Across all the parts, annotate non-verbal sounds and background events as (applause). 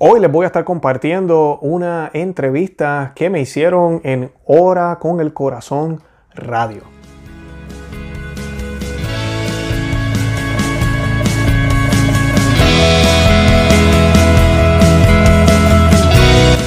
Hoy les voy a estar compartiendo una entrevista que me hicieron en Hora con el Corazón Radio.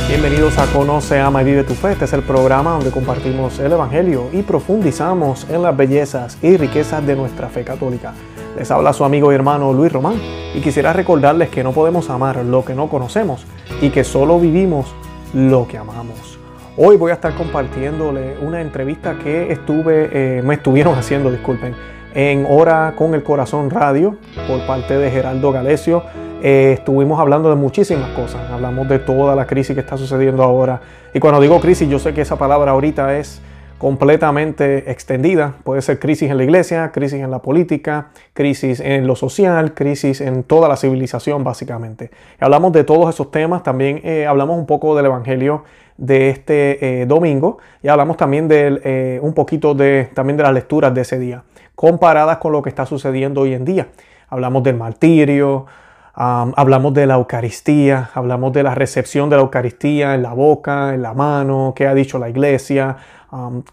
Bienvenidos a Conoce, Ama y Vive tu Fe. Este es el programa donde compartimos el Evangelio y profundizamos en las bellezas y riquezas de nuestra fe católica. Les habla su amigo y hermano Luis Román y quisiera recordarles que no podemos amar lo que no conocemos y que solo vivimos lo que amamos. Hoy voy a estar compartiéndole una entrevista que estuve, eh, me estuvieron (laughs) haciendo, disculpen, en Hora con el Corazón Radio por parte de Geraldo Galecio. Eh, estuvimos hablando de muchísimas cosas, hablamos de toda la crisis que está sucediendo ahora. Y cuando digo crisis, yo sé que esa palabra ahorita es completamente extendida. Puede ser crisis en la iglesia, crisis en la política, crisis en lo social, crisis en toda la civilización básicamente. Hablamos de todos esos temas, también eh, hablamos un poco del Evangelio de este eh, domingo y hablamos también de eh, un poquito de, también de las lecturas de ese día, comparadas con lo que está sucediendo hoy en día. Hablamos del martirio, hablamos de la Eucaristía, hablamos de la recepción de la Eucaristía en la boca, en la mano, qué ha dicho la iglesia,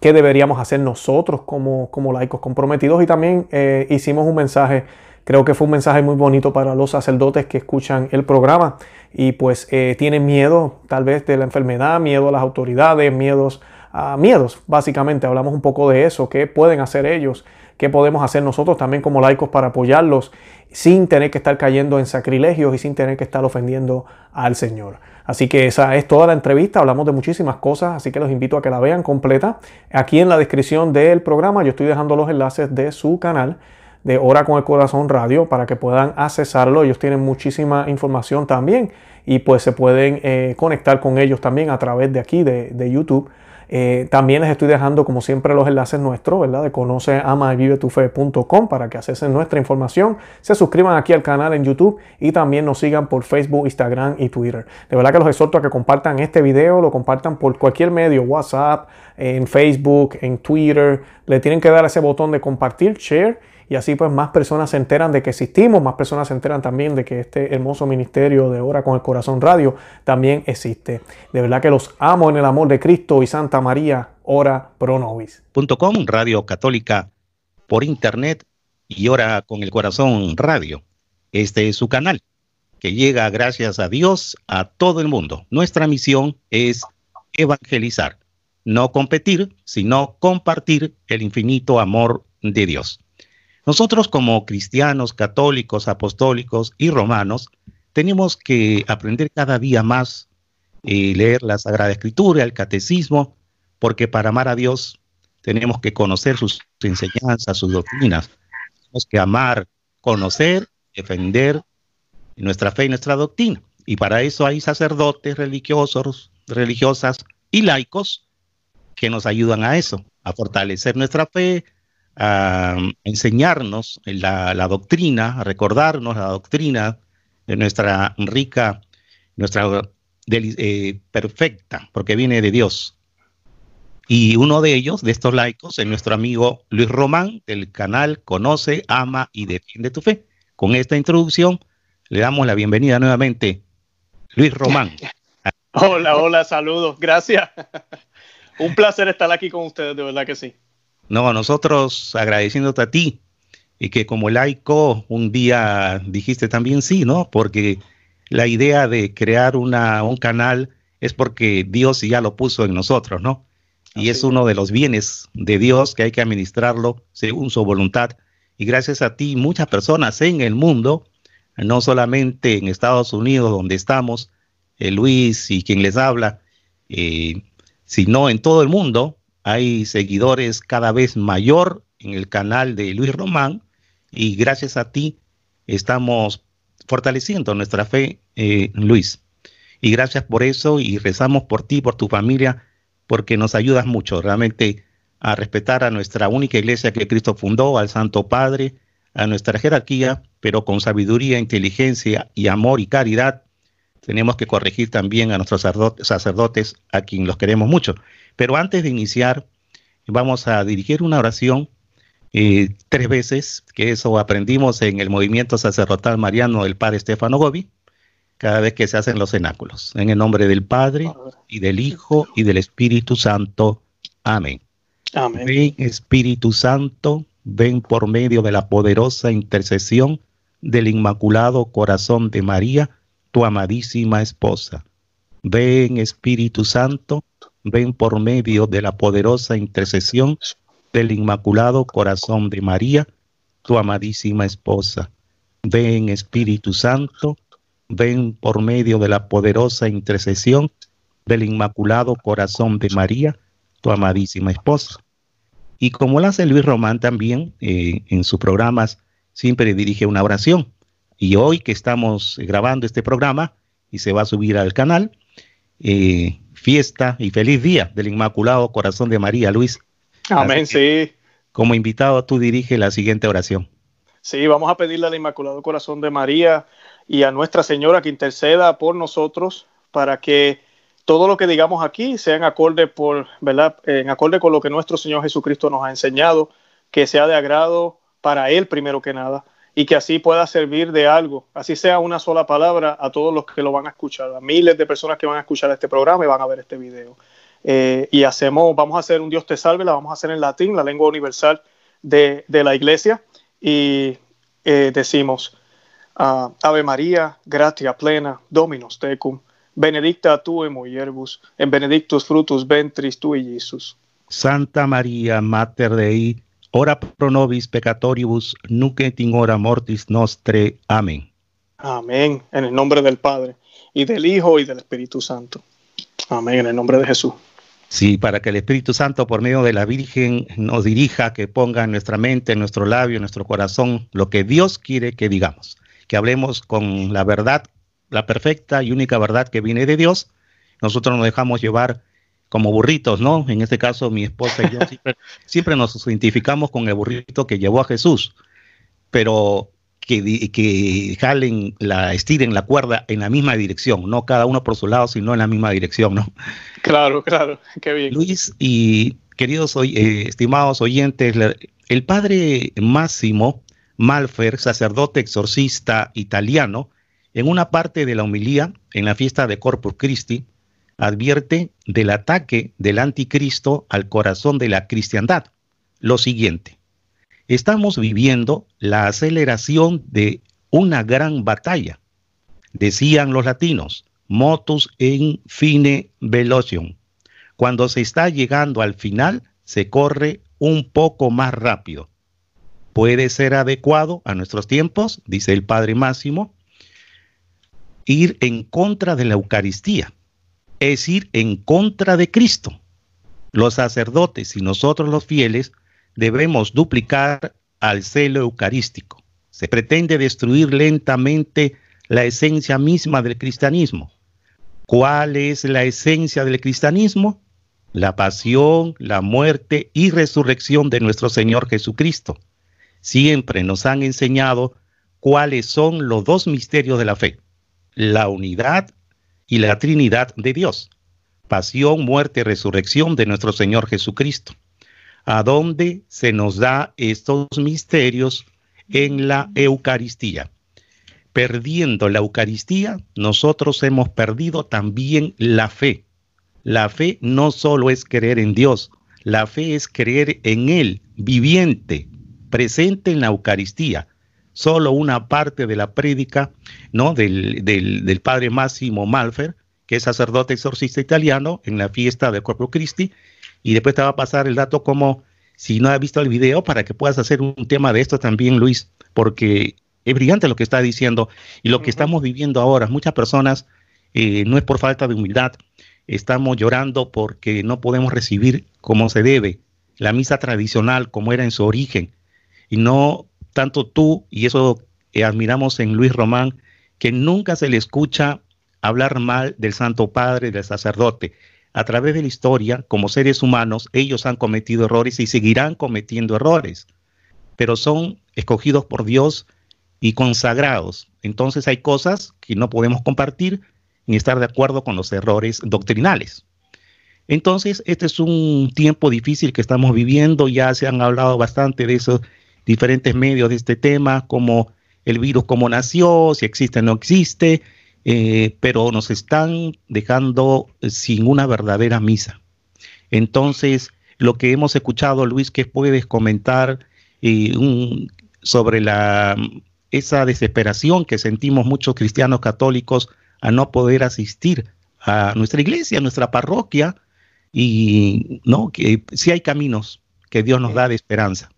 qué deberíamos hacer nosotros como, como laicos comprometidos. Y también eh, hicimos un mensaje, creo que fue un mensaje muy bonito para los sacerdotes que escuchan el programa. Y pues eh, tienen miedo tal vez de la enfermedad, miedo a las autoridades, miedos, miedos básicamente, hablamos un poco de eso, qué pueden hacer ellos, qué podemos hacer nosotros también como laicos para apoyarlos sin tener que estar cayendo en sacrilegios y sin tener que estar ofendiendo al Señor. Así que esa es toda la entrevista, hablamos de muchísimas cosas, así que los invito a que la vean completa. Aquí en la descripción del programa yo estoy dejando los enlaces de su canal de Hora con el Corazón Radio para que puedan accesarlo. Ellos tienen muchísima información también y pues se pueden eh, conectar con ellos también a través de aquí de, de YouTube. Eh, también les estoy dejando, como siempre, los enlaces nuestros, ¿verdad? De conoce, ama y vive tu para que accesen nuestra información, se suscriban aquí al canal en YouTube y también nos sigan por Facebook, Instagram y Twitter. De verdad que los exhorto a que compartan este video, lo compartan por cualquier medio, WhatsApp, en Facebook, en Twitter. Le tienen que dar ese botón de compartir, share y así pues más personas se enteran de que existimos, más personas se enteran también de que este hermoso ministerio de Hora con el Corazón Radio también existe. De verdad que los amo en el amor de Cristo y Santa María, ora pro nobis. .com, Radio Católica por internet y Hora con el Corazón Radio. Este es su canal que llega gracias a Dios a todo el mundo. Nuestra misión es evangelizar, no competir, sino compartir el infinito amor de Dios. Nosotros como cristianos, católicos, apostólicos y romanos, tenemos que aprender cada día más, y eh, leer la Sagrada Escritura, el Catecismo, porque para amar a Dios tenemos que conocer sus enseñanzas, sus doctrinas. Tenemos que amar, conocer, defender nuestra fe y nuestra doctrina. Y para eso hay sacerdotes religiosos, religiosas y laicos que nos ayudan a eso, a fortalecer nuestra fe, a enseñarnos la, doctrina, a recordarnos la doctrina de nuestra rica, nuestra eh, perfecta, porque viene de Dios. Y uno de ellos, de estos laicos, es nuestro amigo Luis Román, del canal Conoce, Ama y Defiende tu Fe. Con esta introducción le damos la bienvenida nuevamente. Luis Román. Hola, hola, saludos, gracias. (laughs) Un placer estar aquí con ustedes, de verdad que sí. No, nosotros agradeciéndote a ti y que como laico un día dijiste también sí, ¿no? Porque la idea de crear una, un canal es porque Dios ya lo puso en nosotros, ¿no? Y es uno de los bienes de Dios que hay que administrarlo según su voluntad. Y gracias a ti, muchas personas en el mundo, no solamente en Estados Unidos, donde estamos, eh, Luis y quien les habla, eh, sino en todo el mundo, hay seguidores cada vez mayor en el canal de Luis Román y gracias a ti estamos fortaleciendo nuestra fe, eh, Luis. Y gracias por eso y rezamos por ti, por tu familia, porque nos ayudas mucho realmente a respetar a nuestra única iglesia que Cristo fundó, al Santo Padre, a nuestra jerarquía, pero con sabiduría, inteligencia y amor y caridad. Tenemos que corregir también a nuestros sacerdotes, a quien los queremos mucho. Pero antes de iniciar, vamos a dirigir una oración eh, tres veces, que eso aprendimos en el movimiento sacerdotal mariano del padre Estefano Gobi. cada vez que se hacen los cenáculos. En el nombre del Padre y del Hijo y del Espíritu Santo. Amén. Amén. Ven Espíritu Santo, ven por medio de la poderosa intercesión del Inmaculado Corazón de María, tu amadísima esposa. Ven Espíritu Santo, ven por medio de la poderosa intercesión del Inmaculado Corazón de María, tu amadísima esposa. Ven Espíritu Santo, ven por medio de la poderosa intercesión del Inmaculado Corazón de María, tu amadísima esposa. Y como lo hace Luis Román también eh, en sus programas, siempre dirige una oración. Y hoy que estamos grabando este programa y se va a subir al canal, eh, fiesta y feliz día del Inmaculado Corazón de María, Luis. Amén, sí. Como invitado, tú diriges la siguiente oración. Sí, vamos a pedirle al Inmaculado Corazón de María y a Nuestra Señora que interceda por nosotros para que todo lo que digamos aquí sea en acorde, por, ¿verdad? en acorde con lo que nuestro Señor Jesucristo nos ha enseñado, que sea de agrado para Él primero que nada y que así pueda servir de algo, así sea una sola palabra a todos los que lo van a escuchar, a miles de personas que van a escuchar este programa y van a ver este video. Eh, y hacemos, vamos a hacer un Dios te salve, la vamos a hacer en latín, la lengua universal de, de la iglesia, y eh, decimos, uh, Ave María, gratia plena, Dominus tecum, benedicta tu in en benedictus frutus ventris tui, Jesús. Santa María, Mater Dei, ora pro nobis peccatoribus, nunc et in hora mortis nostre. Amén. Amén, en el nombre del Padre, y del Hijo, y del Espíritu Santo. Amén, en el nombre de Jesús. Sí, para que el Espíritu Santo por medio de la Virgen nos dirija, que ponga en nuestra mente, en nuestro labio, en nuestro corazón, lo que Dios quiere que digamos, que hablemos con la verdad, la perfecta y única verdad que viene de Dios. Nosotros nos dejamos llevar como burritos, ¿no? En este caso, mi esposa y yo (laughs) siempre, siempre nos identificamos con el burrito que llevó a Jesús, pero que, que jalen, la, estiren la cuerda en la misma dirección, no cada uno por su lado, sino en la misma dirección, ¿no? Claro, claro, qué bien. Luis y queridos eh, estimados oyentes, el padre Máximo Malfer, sacerdote exorcista italiano, en una parte de la homilía en la fiesta de Corpus Christi, advierte del ataque del anticristo al corazón de la cristiandad. Lo siguiente, Estamos viviendo la aceleración de una gran batalla. Decían los latinos, motus in fine velocium. Cuando se está llegando al final, se corre un poco más rápido. Puede ser adecuado a nuestros tiempos, dice el Padre Máximo, ir en contra de la Eucaristía, es ir en contra de Cristo. Los sacerdotes y nosotros los fieles debemos duplicar al celo eucarístico. Se pretende destruir lentamente la esencia misma del cristianismo. ¿Cuál es la esencia del cristianismo? La pasión, la muerte y resurrección de nuestro Señor Jesucristo. Siempre nos han enseñado cuáles son los dos misterios de la fe, la unidad y la Trinidad de Dios. Pasión, muerte resurrección de nuestro Señor Jesucristo a dónde se nos da estos misterios en la Eucaristía. Perdiendo la Eucaristía, nosotros hemos perdido también la fe. La fe no solo es creer en Dios, la fe es creer en Él, viviente, presente en la Eucaristía. Solo una parte de la prédica ¿no? del, del padre Máximo Malfer, que es sacerdote exorcista italiano, en la fiesta del Corpus Christi, y después te va a pasar el dato como si no has visto el video para que puedas hacer un tema de esto también, Luis, porque es brillante lo que está diciendo y lo que estamos viviendo ahora. Muchas personas, eh, no es por falta de humildad, estamos llorando porque no podemos recibir como se debe la misa tradicional como era en su origen. Y no tanto tú, y eso admiramos en Luis Román, que nunca se le escucha hablar mal del Santo Padre, del sacerdote a través de la historia, como seres humanos, ellos han cometido errores y seguirán cometiendo errores, pero son escogidos por Dios y consagrados. Entonces hay cosas que no podemos compartir ni estar de acuerdo con los errores doctrinales. Entonces, este es un tiempo difícil que estamos viviendo, ya se han hablado bastante de esos diferentes medios de este tema, como el virus cómo nació, si existe o no existe, eh, pero nos están dejando sin una verdadera misa. Entonces, lo que hemos escuchado, Luis, que puedes comentar eh, sobre la, esa desesperación que sentimos muchos cristianos católicos a no poder asistir a nuestra iglesia, a nuestra parroquia, y no, que sí hay caminos que Dios nos da de esperanza.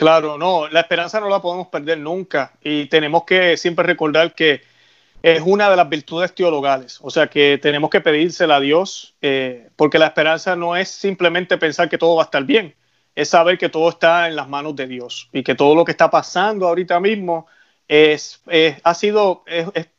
Claro, no, la esperanza no la podemos perder nunca y tenemos que siempre recordar que es una de las virtudes teologales, o sea que tenemos que pedírsela a Dios, eh, porque la esperanza no es simplemente pensar que todo va a estar bien, es saber que todo está en las manos de Dios y que todo lo que está pasando ahorita mismo es, ha sido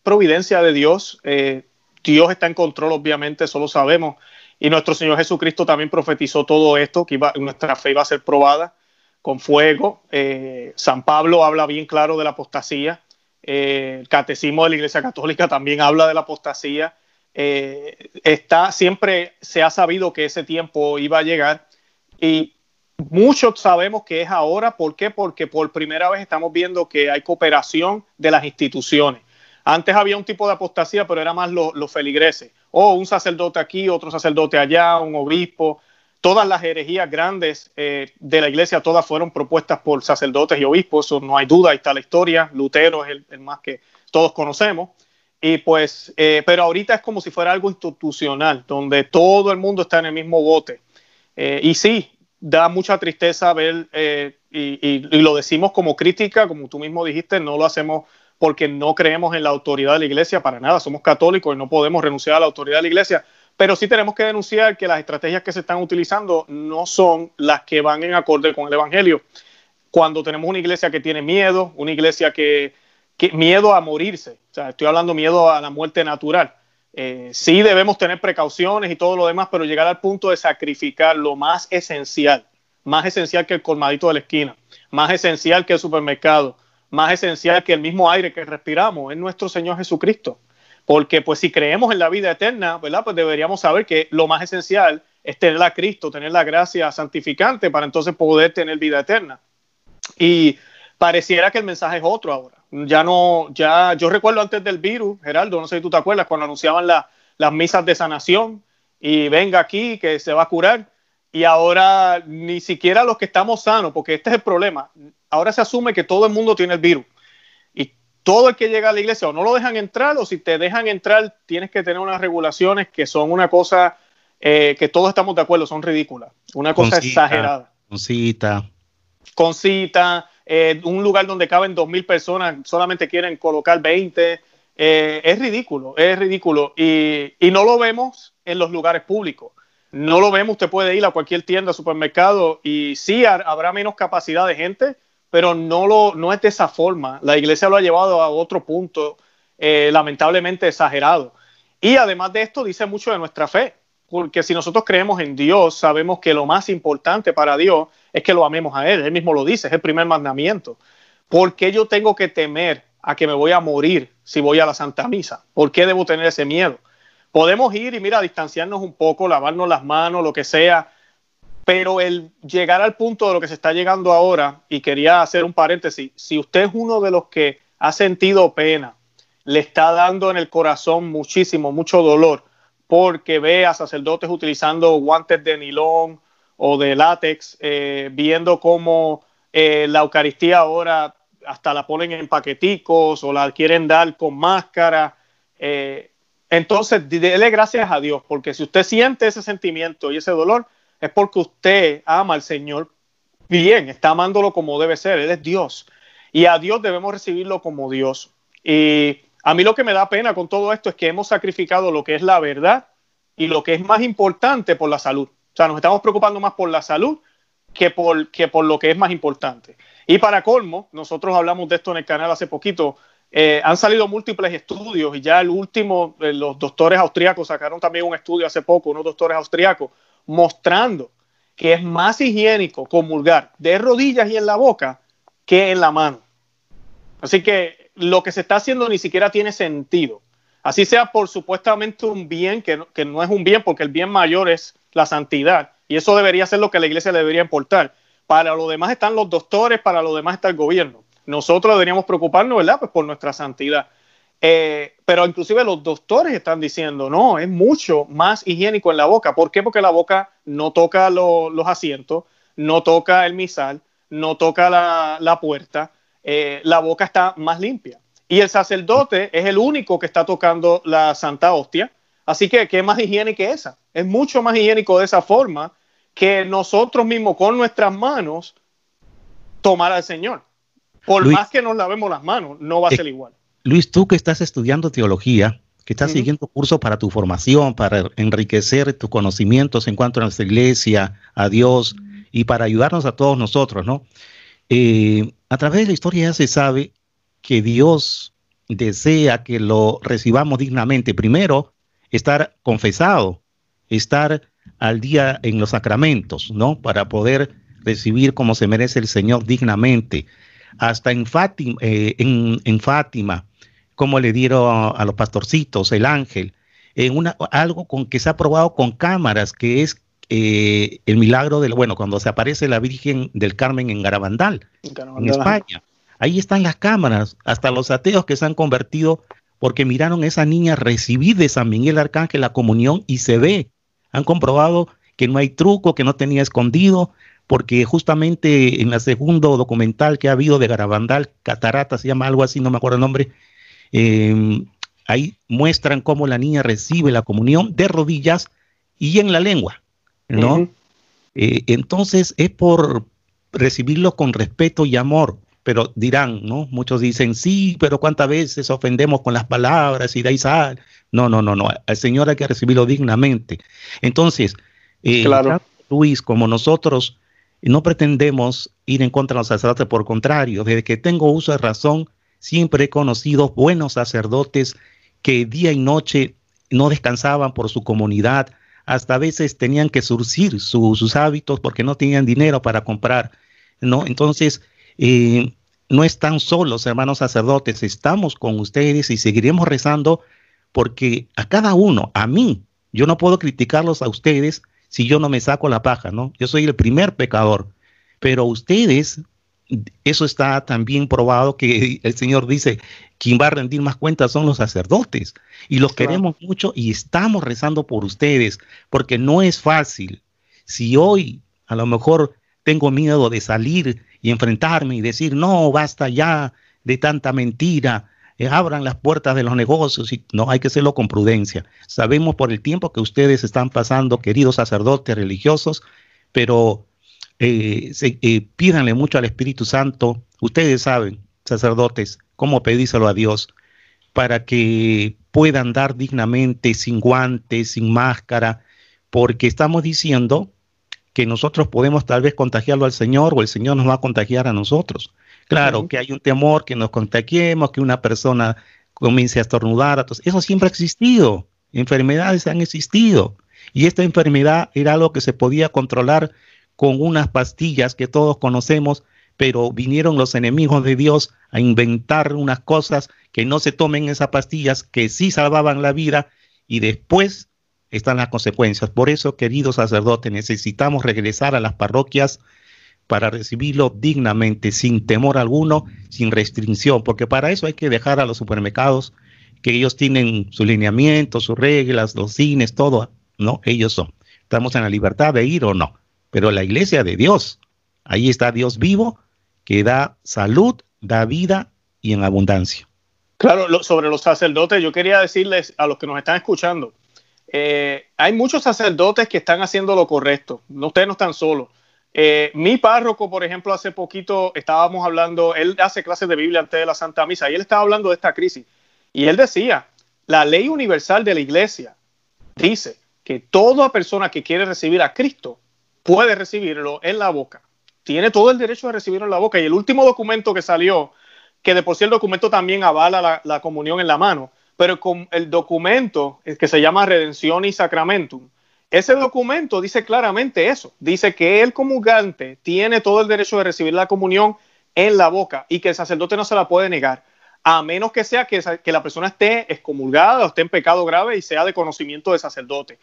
providencia de Dios. Eh, Dios está en control, obviamente, eso lo sabemos. Y nuestro Señor Jesucristo también profetizó todo esto, que nuestra fe iba a ser probada con fuego. Eh, San Pablo habla bien claro de la apostasía. Eh, el catecismo de la Iglesia Católica también habla de la apostasía. está, siempre se ha sabido que ese tiempo iba a llegar y Muchos sabemos que es ahora, ¿por qué? Porque por primera vez estamos viendo que hay cooperación de las instituciones. Antes había un tipo de apostasía, pero era más los feligreses. O un sacerdote aquí, otro sacerdote allá, un obispo. Todas las herejías grandes eh, de la iglesia, todas fueron propuestas por sacerdotes y obispos, eso no hay duda, ahí está la historia. Lutero es el, más que todos conocemos. Y pues, eh, pero ahorita es como si fuera algo institucional, donde todo el mundo está en el mismo bote. Eh, y sí, da mucha tristeza ver, eh, y, lo decimos como crítica, como tú mismo dijiste, no lo hacemos porque no creemos en la autoridad de la iglesia para nada, somos católicos y no podemos renunciar a la autoridad de la iglesia, pero sí tenemos que denunciar que las estrategias que se están utilizando no son las que van en acorde con el Evangelio. Cuando tenemos una iglesia que tiene miedo, una iglesia que, que miedo a morirse, o sea, estoy hablando miedo a la muerte natural, eh, sí debemos tener precauciones y todo lo demás, pero llegar al punto de sacrificar lo más esencial, más esencial que el colmadito de la esquina, más esencial que el supermercado, más esencial que el mismo aire que respiramos, es nuestro Señor Jesucristo. Porque pues si creemos en la vida eterna, ¿verdad? Pues deberíamos saber que lo más esencial es tener a Cristo, tener la gracia santificante para entonces poder tener vida eterna. Y pareciera que el mensaje es otro ahora ya no, ya, yo recuerdo antes del virus, Geraldo, no sé si tú te acuerdas, cuando anunciaban las misas de sanación y venga aquí que se va a curar. Y ahora ni siquiera los que estamos sanos, porque este es el problema. Ahora se asume que todo el mundo tiene el virus. Y todo el que llega a la iglesia o no lo dejan entrar o si te dejan entrar tienes que tener unas regulaciones que son una cosa eh, que todos estamos de acuerdo, son ridículas. Una cosa exagerada. Con cita. Con cita eh, un lugar donde caben 2.000 personas, solamente quieren colocar 20. Eh, es ridículo, es ridículo. Y, no lo vemos en los lugares públicos. No lo vemos, usted puede ir a cualquier tienda, supermercado y sí habrá menos capacidad de gente, pero no, lo, no es de esa forma. La iglesia lo ha llevado a otro punto, eh, lamentablemente exagerado. Y además de esto, dice mucho de nuestra fe, porque si nosotros creemos en Dios, sabemos que lo más importante para Dios es que lo amemos a Él. Él mismo lo dice, es el primer mandamiento. ¿Por qué yo tengo que temer a que me voy a morir si voy a la Santa Misa? ¿Por qué debo tener ese miedo? Podemos ir y, mira, distanciarnos un poco, lavarnos las manos, lo que sea, pero el llegar al punto de lo que se está llegando ahora, y quería hacer un paréntesis, si usted es uno de los que ha sentido pena, le está dando en el corazón muchísimo, mucho dolor, porque ve a sacerdotes utilizando guantes de nilón o de látex, eh, viendo cómo eh, la Eucaristía ahora hasta la ponen en paqueticos o la quieren dar con máscara. Eh, entonces, dele gracias a Dios, porque si usted siente ese sentimiento y ese dolor, es porque usted ama al Señor bien, está amándolo como debe ser, Él es Dios. Y a Dios debemos recibirlo como Dios. Y a mí lo que me da pena con todo esto es que hemos sacrificado lo que es la verdad y lo que es más importante por la salud. O sea, nos estamos preocupando más por la salud que por, que por lo que es más importante. Y para colmo, nosotros hablamos de esto en el canal hace poquito, eh, han salido múltiples estudios y ya el último, eh, los doctores austríacos sacaron también un estudio hace poco, unos doctores austríacos, mostrando que es más higiénico comulgar de rodillas y en la boca que en la mano. Así que lo que se está haciendo ni siquiera tiene sentido. Así sea por supuestamente un bien, que que no es un bien porque el bien mayor es la santidad. Y eso debería ser lo que la iglesia le debería importar. Para lo demás están los doctores, para lo demás está el gobierno. Nosotros deberíamos preocuparnos, ¿verdad? Pues por nuestra santidad. Eh, pero inclusive los doctores están diciendo, no, es mucho más higiénico en la boca. ¿Por qué? Porque la boca no toca los asientos, no toca el misal, no toca la, puerta, eh, la boca está más limpia. Y el sacerdote es el único que está tocando la santa hostia. Así que, ¿qué más higiénico que esa? Es mucho más higiénico de esa forma que nosotros mismos con nuestras manos tomar al Señor. Por más que nos lavemos las manos, no va a ser igual. Luis, tú que estás estudiando teología, que estás siguiendo cursos para tu formación, para enriquecer tus conocimientos en cuanto a nuestra iglesia, a Dios y para ayudarnos a todos nosotros, ¿no? Eh, a través de la historia ya se sabe que Dios desea que lo recibamos dignamente. Primero, estar confesado, estar al día en los sacramentos, ¿no? Para poder recibir como se merece el Señor dignamente. Hasta en Fátima, eh, en, Fátima, como le dieron a, los pastorcitos, el ángel, en una, algo con que se ha probado con cámaras, que es eh, el milagro del, bueno, cuando se aparece la Virgen del Carmen en Garabandal, en, España. Ahí están las cámaras, hasta los ateos que se han convertido porque miraron a esa niña recibir de San Miguel Arcángel la comunión y se ve. Han comprobado que no hay truco, que no tenía escondido, porque justamente en el segundo documental que ha habido de Garabandal, Catarata se llama algo así, no me acuerdo el nombre, em, ahí muestran cómo la niña recibe la comunión de rodillas y en la lengua, ¿no? Eh, entonces es por recibirlo con respeto y amor, pero dirán, ¿no? Muchos dicen, sí, pero cuántas veces ofendemos con las palabras y de ahí sal. No, no, no, no, al Señor hay que recibirlo dignamente. Entonces, eh, claro. Luis, como nosotros no pretendemos ir en contra de los sacerdotes, por contrario, desde que tengo uso de razón, siempre he conocido buenos sacerdotes que día y noche no descansaban por su comunidad, hasta a veces tenían que surcir sus hábitos porque no tenían dinero para comprar, ¿no? Entonces, eh, no están solos, hermanos sacerdotes, estamos con ustedes y seguiremos rezando porque a cada uno, a mí, yo no puedo criticarlos a ustedes si yo no me saco la paja, ¿no? Yo soy el primer pecador, pero ustedes, eso está también probado que (laughs) el Señor dice, quien va a rendir más cuentas son los sacerdotes y los queremos mucho y estamos rezando por ustedes porque no es fácil. Si hoy a lo mejor tengo miedo de salir y enfrentarme y decir, no, basta ya de tanta mentira, eh, abran las puertas de los negocios y no hay que hacerlo con prudencia. Sabemos por el tiempo que ustedes están pasando, queridos sacerdotes religiosos, pero eh, eh, pídanle mucho al Espíritu Santo. Ustedes saben, sacerdotes, cómo pedírselo a Dios para que puedan dar dignamente, sin guantes, sin máscara, porque estamos diciendo que nosotros podemos tal vez contagiarlo al Señor o el Señor nos va a contagiar a nosotros. Claro, que hay un temor que nos contagiemos, que una persona comience a estornudar. Eso siempre ha existido. Enfermedades han existido. Y esta enfermedad era algo que se podía controlar con unas pastillas que todos conocemos, pero vinieron los enemigos de Dios a inventar unas cosas que no se tomen esas pastillas, que sí salvaban la vida, y después están las consecuencias. Por eso, queridos sacerdotes, necesitamos regresar a las parroquias para recibirlo dignamente, sin temor alguno, sin restricción, porque para eso hay que dejar a los supermercados que ellos tienen su lineamiento, sus reglas, los cines, todo, ¿no? Ellos son. Estamos en la libertad de ir o no, pero la iglesia de Dios, ahí está Dios vivo, que da salud, da vida y en abundancia. Claro, sobre los sacerdotes, yo quería decirles a los que nos están escuchando, eh, hay muchos sacerdotes que están haciendo lo correcto, no, ustedes no están solos. Eh, mi párroco, por ejemplo, hace poquito estábamos hablando, él hace clases de Biblia antes de la Santa Misa y él estaba hablando de esta crisis. Y él decía, la ley universal de la iglesia dice que toda persona que quiere recibir a Cristo puede recibirlo en la boca. Tiene todo el derecho de recibirlo en la boca. Y el último documento que salió, que de por sí el documento también avala la, comunión en la mano, pero con el documento que se llama Redención y Sacramentum, ese documento dice claramente eso. Dice que el comulgante tiene todo el derecho de recibir la comunión en la boca y que el sacerdote no se la puede negar, a menos que sea que, la persona esté excomulgada o esté en pecado grave y sea de conocimiento de sacerdote.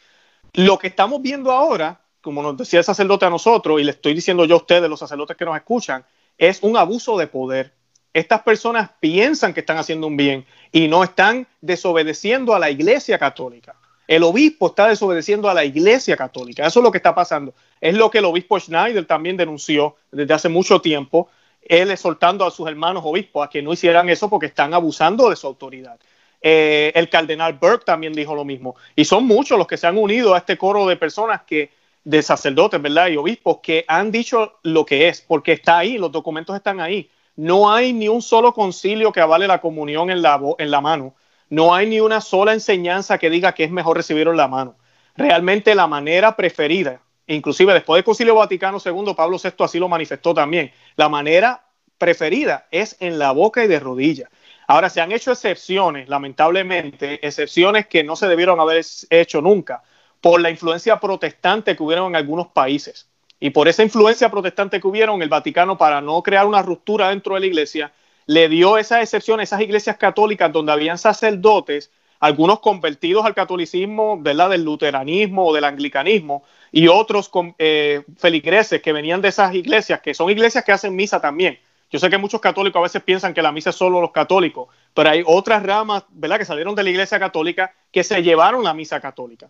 Lo que estamos viendo ahora, como nos decía el sacerdote a nosotros, y le estoy diciendo yo a ustedes, los sacerdotes que nos escuchan, es un abuso de poder. estas personas piensan que están haciendo un bien y no están desobedeciendo a la iglesia católica. El obispo está desobedeciendo a la iglesia católica. Eso es lo que está pasando. Es lo que el obispo Schneider también denunció desde hace mucho tiempo, él exhortando a sus hermanos obispos a que no hicieran eso porque están abusando de su autoridad. Eh, el cardenal Burke también dijo lo mismo. Y son muchos los que se han unido a este coro de personas que, de sacerdotes, ¿verdad? Y obispos que han dicho lo que es, porque está ahí, los documentos están ahí. No hay ni un solo concilio que avale la comunión en la, en la mano. No hay ni una sola enseñanza que diga que es mejor recibirlo en la mano. Realmente la manera preferida, inclusive después del Concilio Vaticano II, Pablo VI así lo manifestó también, la manera preferida es en la boca y de rodillas. Ahora, se han hecho excepciones, lamentablemente, excepciones que no se debieron haber hecho nunca por la influencia protestante que hubieron en algunos países. Y por esa influencia protestante que hubieron, el Vaticano, para no crear una ruptura dentro de la iglesia, le dio esas excepciones, esas iglesias católicas donde habían sacerdotes, algunos convertidos al catolicismo, ¿verdad? Del luteranismo o del anglicanismo, y otros eh, feligreses que venían de esas iglesias, que son iglesias que hacen misa también yo sé que muchos católicos a veces piensan que la misa es solo los católicos, pero hay otras ramas, ¿verdad?, que salieron de la iglesia católica que se llevaron la misa católica.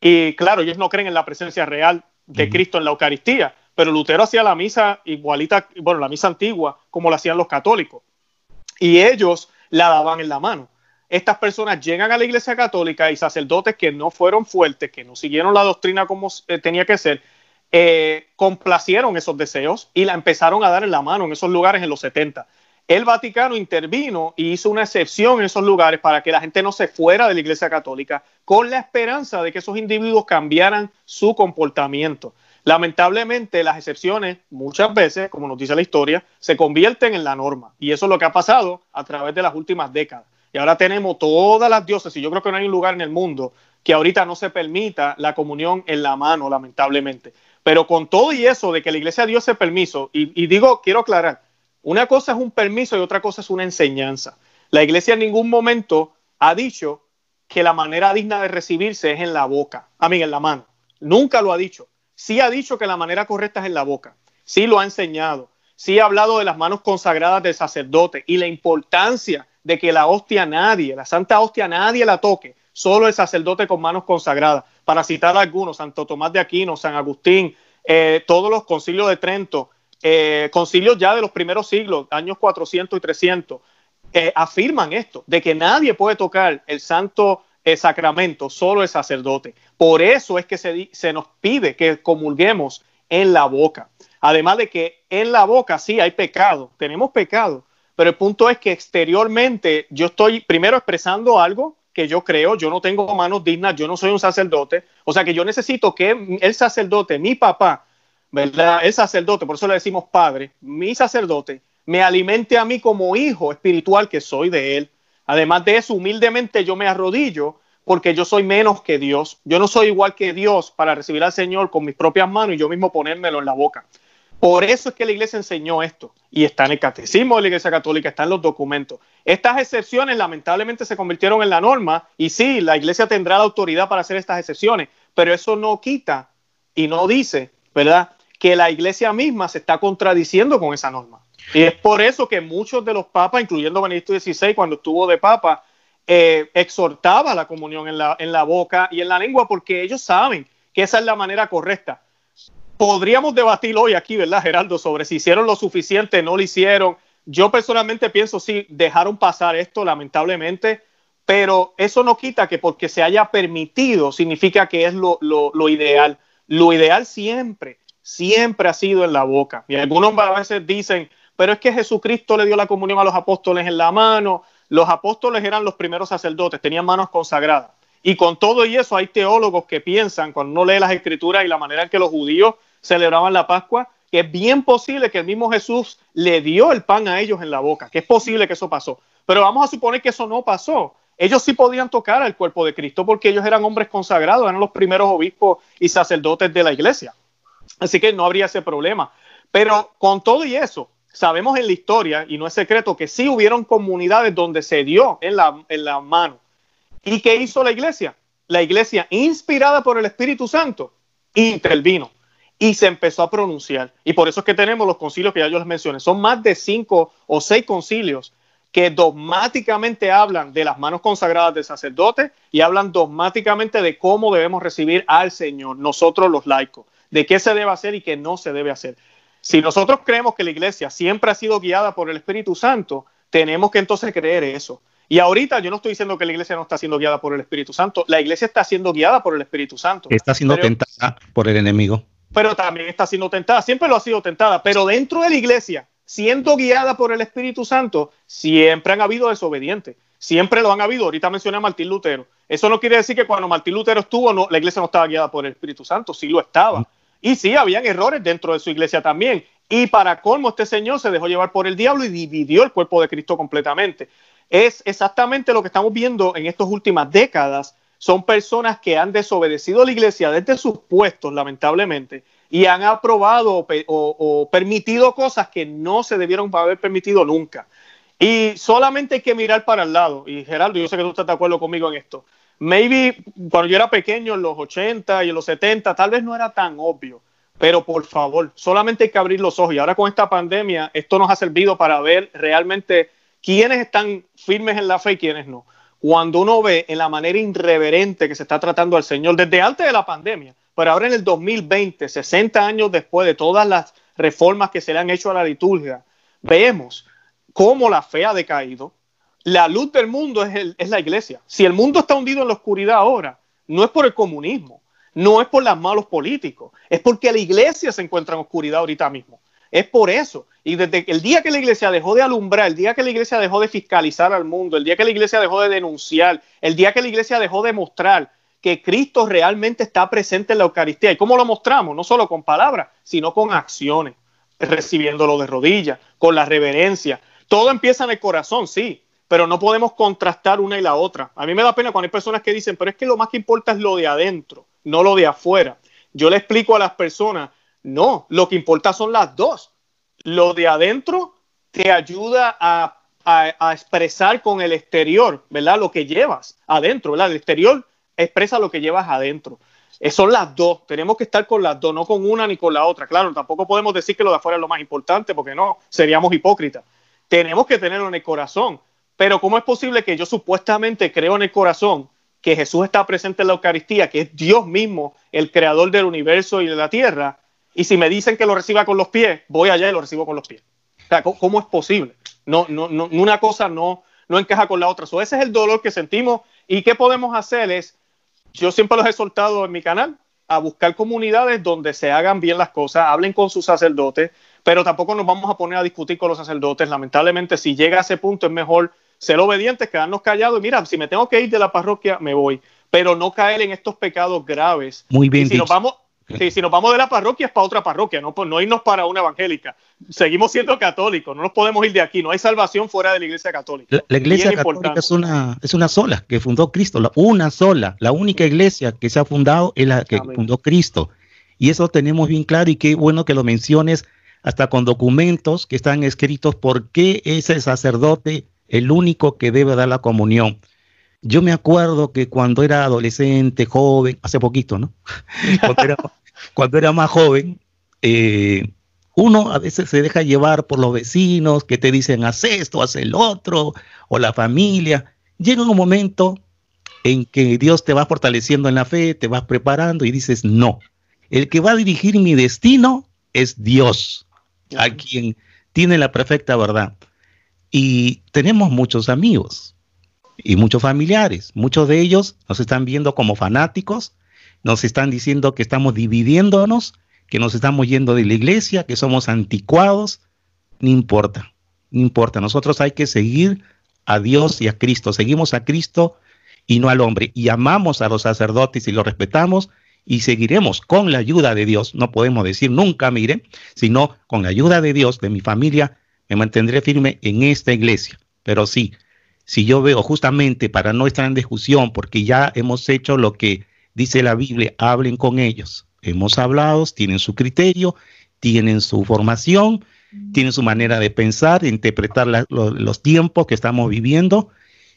Y claro, ellos no creen en la presencia real de Cristo en la Eucaristía, pero Lutero hacía la misa igualita, bueno, la misa antigua, como la hacían los católicos. Y ellos la daban en la mano. Estas personas llegan a la iglesia católica y sacerdotes que no fueron fuertes, que no siguieron la doctrina como eh, tenía que ser, eh, complacieron esos deseos y la empezaron a dar en la mano en esos lugares en los 70. El Vaticano intervino y hizo una excepción en esos lugares para que la gente no se fuera de la Iglesia Católica con la esperanza de que esos individuos cambiaran su comportamiento. Lamentablemente, las excepciones muchas veces, como nos dice la historia, se convierten en la norma. Y eso es lo que ha pasado a través de las últimas décadas. Y ahora tenemos todas las dioses, y yo creo que no hay un lugar en el mundo que ahorita no se permita la comunión en la mano, lamentablemente. Pero con todo y eso de que la iglesia dio ese permiso, y, digo, quiero aclarar, una cosa es un permiso y otra cosa es una enseñanza. La iglesia en ningún momento ha dicho que la manera digna de recibirse es en la boca, a mí en la mano. Nunca lo ha dicho. Sí ha dicho que la manera correcta es en la boca. Sí lo ha enseñado. Sí ha hablado de las manos consagradas del sacerdote y la importancia de que la hostia nadie, la santa hostia nadie la toque, solo el sacerdote con manos consagradas para citar algunos, Santo Tomás de Aquino, San Agustín, eh, todos los concilios de Trento, eh, concilios ya de los primeros siglos, años 400 y 300, eh, afirman esto, de que nadie puede tocar el santo sacramento, solo el sacerdote. Por eso es que se, se nos pide que comulguemos en la boca. Además de que en la boca sí hay pecado, tenemos pecado, pero el punto es que exteriormente yo estoy primero expresando algo que yo creo, yo no tengo manos dignas, yo no soy un sacerdote, o sea que yo necesito que el sacerdote, mi papá, ¿verdad? El sacerdote, por eso le decimos padre, mi sacerdote, me alimente a mí como hijo espiritual que soy de él. Además de eso, humildemente yo me arrodillo porque yo soy menos que Dios. Yo no soy igual que Dios para recibir al Señor con mis propias manos y yo mismo ponérmelo en la boca. Por eso es que la iglesia enseñó esto y está en el catecismo de la iglesia católica, está en los documentos. Estas excepciones lamentablemente se convirtieron en la norma y sí, la iglesia tendrá la autoridad para hacer estas excepciones, pero eso no quita y no dice, ¿verdad? Que la iglesia misma se está contradiciendo con esa norma. Y es por eso que muchos de los papas, incluyendo Benedicto XVI, cuando estuvo de papa, eh, exhortaba la comunión en la, en la boca y en la lengua porque ellos saben que esa es la manera correcta podríamos debatir hoy aquí, ¿verdad, Geraldo? Sobre si hicieron lo suficiente, no lo hicieron. Yo personalmente pienso sí, dejaron pasar esto, lamentablemente, pero eso no quita que porque se haya permitido significa que es lo, lo, ideal. Lo ideal siempre, siempre ha sido en la boca. Y algunos a veces dicen, pero es que Jesucristo le dio la comunión a los apóstoles en la mano. Los apóstoles eran los primeros sacerdotes, tenían manos consagradas. Y con todo y eso hay teólogos que piensan, cuando uno lee las escrituras y la manera en que los judíos celebraban la Pascua, que es bien posible que el mismo Jesús le dio el pan a ellos en la boca, que es posible que eso pasó. Pero vamos a suponer que eso no pasó. Ellos sí podían tocar al cuerpo de Cristo porque ellos eran hombres consagrados, eran los primeros obispos y sacerdotes de la iglesia. Así que no habría ese problema. Pero con todo y eso, sabemos en la historia, y no es secreto, que sí hubieron comunidades donde se dio en la, en la mano. ¿Y qué hizo la iglesia? La iglesia, inspirada por el Espíritu Santo, intervino y se empezó a pronunciar. Y por eso es que tenemos los concilios que ya yo les mencioné. Son más de cinco o seis concilios que dogmáticamente hablan de las manos consagradas del sacerdote y hablan dogmáticamente de cómo debemos recibir al Señor, nosotros los laicos, de qué se debe hacer y qué no se debe hacer. Si nosotros creemos que la iglesia siempre ha sido guiada por el Espíritu Santo, tenemos que entonces creer eso. Y ahorita yo no estoy diciendo que la iglesia no está siendo guiada por el Espíritu Santo, la iglesia está siendo guiada por el Espíritu Santo. Está siendo tentada por el enemigo. Pero también está siendo tentada, siempre lo ha sido tentada, pero dentro de la iglesia, siendo guiada por el Espíritu Santo, siempre han habido desobedientes, siempre lo han habido. Ahorita mencioné a Martín Lutero. Eso no quiere decir que cuando Martín Lutero estuvo, no, la iglesia no estaba guiada por el Espíritu Santo, sí lo estaba. Y sí, habían errores dentro de su iglesia también. Y para colmo, este señor se dejó llevar por el diablo y dividió el cuerpo de Cristo completamente es exactamente lo que estamos viendo en estas últimas décadas. Son personas que han desobedecido a la iglesia desde sus puestos, lamentablemente, y han aprobado o, permitido cosas que no se debieron haber permitido nunca. Y solamente hay que mirar para el lado. Y Geraldo, yo sé que tú estás de acuerdo conmigo en esto. Maybe cuando yo era pequeño, en los 80 y en los 70, tal vez no era tan obvio. Pero por favor, solamente hay que abrir los ojos. Y ahora con esta pandemia, esto nos ha servido para ver realmente quiénes están firmes en la fe y quiénes no. Cuando uno ve en la manera irreverente que se está tratando al Señor desde antes de la pandemia, pero ahora en el 2020, 60 años después de todas las reformas que se le han hecho a la liturgia, vemos cómo la fe ha decaído. La luz del mundo es, es la iglesia. Si el mundo está hundido en la oscuridad ahora, no es por el comunismo, no es por los malos políticos, es porque la iglesia se encuentra en oscuridad ahorita mismo. Es por eso. Y desde el día que la iglesia dejó de alumbrar, el día que la iglesia dejó de fiscalizar al mundo, el día que la iglesia dejó de denunciar, el día que la iglesia dejó de mostrar que Cristo realmente está presente en la Eucaristía. ¿Y cómo lo mostramos? No solo con palabras, sino con acciones, recibiéndolo de rodillas, con la reverencia. Todo empieza en el corazón, sí, pero no podemos contrastar una y la otra. A mí me da pena cuando hay personas que dicen, pero es que lo más que importa es lo de adentro, no lo de afuera. Yo le explico a las personas no, lo que importa son las dos. Lo de adentro te ayuda a, expresar con el exterior, ¿verdad? Lo que llevas adentro, ¿verdad? El exterior expresa lo que llevas adentro. Eh, son las dos, tenemos que estar con las dos, no con una ni con la otra. Claro, tampoco podemos decir que lo de afuera es lo más importante, porque no, seríamos hipócritas. Tenemos que tenerlo en el corazón. Pero ¿cómo es posible que yo supuestamente creo en el corazón que Jesús está presente en la Eucaristía, que es Dios mismo, el creador del universo y de la tierra, y si me dicen que lo reciba con los pies, voy allá y lo recibo con los pies. O sea, ¿cómo es posible? No, no, no, una cosa no, no encaja con la otra. ese es el dolor que sentimos. ¿Y qué podemos hacer? Es, yo siempre los he soltado en mi canal, a buscar comunidades donde se hagan bien las cosas, hablen con sus sacerdotes, pero tampoco nos vamos a poner a discutir con los sacerdotes. Lamentablemente, si llega a ese punto, es mejor ser obedientes, quedarnos callados y mira, si me tengo que ir de la parroquia, me voy, pero no caer en estos pecados graves. Muy bien. si nos vamos, Sí, si nos vamos de la parroquia es para otra parroquia, no, no irnos para una evangélica. Seguimos siendo católicos, no nos podemos ir de aquí, no hay salvación fuera de la iglesia católica. La, iglesia católica es una, es una sola, que fundó Cristo, la, una sola, la única iglesia que se ha fundado es la que fundó Cristo. Y eso tenemos bien claro y qué bueno que lo menciones hasta con documentos que están escritos por qué es el sacerdote el único que debe dar la comunión. Yo me acuerdo que cuando era adolescente, joven, hace poquito, ¿no? (laughs) cuando era más joven, eh, uno a veces se deja llevar por los vecinos que te dicen, haz esto, haz el otro, o la familia. Llega un momento en que Dios te va fortaleciendo en la fe, te vas preparando y dices, no, el que va a dirigir mi destino es Dios, a quien tiene la perfecta verdad. Y tenemos muchos amigos y muchos familiares, muchos de ellos nos están viendo como fanáticos, nos están diciendo que estamos dividiéndonos, que nos estamos yendo de la iglesia, que somos anticuados. No importa, no importa. Nosotros hay que seguir a Dios y a Cristo. Seguimos a Cristo y no al hombre. Y amamos a los sacerdotes y los respetamos y seguiremos con la ayuda de Dios. No podemos decir nunca, mire, sino con la ayuda de Dios, de mi familia, me mantendré firme en esta iglesia. Pero sí, si yo veo justamente para no estar en discusión, porque ya hemos hecho lo que Dice la Biblia, hablen con ellos. Hemos hablado, tienen su criterio, tienen su formación, tienen su manera de pensar, de interpretar los tiempos que estamos viviendo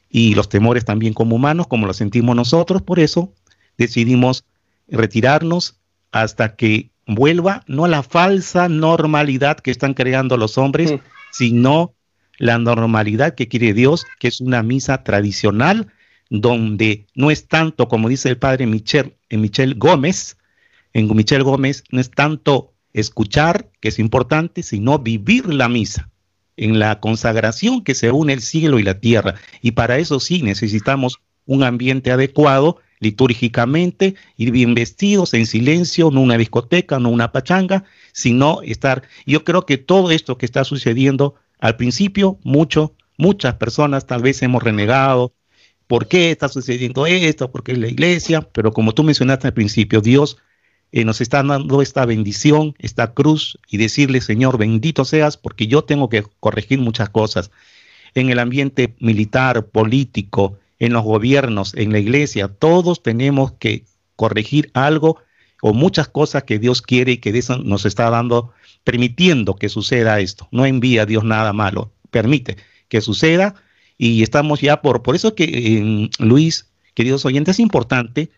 y los temores también como humanos, como lo sentimos nosotros. Por eso decidimos retirarnos hasta que vuelva no a la falsa normalidad que están creando los hombres. Sino la normalidad que quiere Dios, que es una misa tradicional, donde no es tanto, como dice el padre Michel, en Michel Gómez, en Michel Gómez, no es tanto escuchar, que es importante, sino vivir la misa, en la consagración que se une el cielo y la tierra. Y para eso sí necesitamos un ambiente adecuado litúrgicamente, ir bien vestidos, en silencio, no una discoteca, no una pachanga, sino estar. Yo creo que todo esto que está sucediendo al principio, mucho, muchas personas tal vez hemos renegado. ¿Por qué está sucediendo esto? Porque es la iglesia, pero como tú mencionaste al principio, Dios eh, nos está dando esta bendición, esta cruz, y decirle, Señor, bendito seas, porque yo tengo que corregir muchas cosas. En el ambiente militar, político, en los gobiernos, en la iglesia, todos tenemos que corregir algo o muchas cosas que Dios quiere y que nos está dando, permitiendo que suceda esto. No envía a Dios nada malo, permite que suceda y estamos ya por, por eso que Luis, queridos oyentes, es importante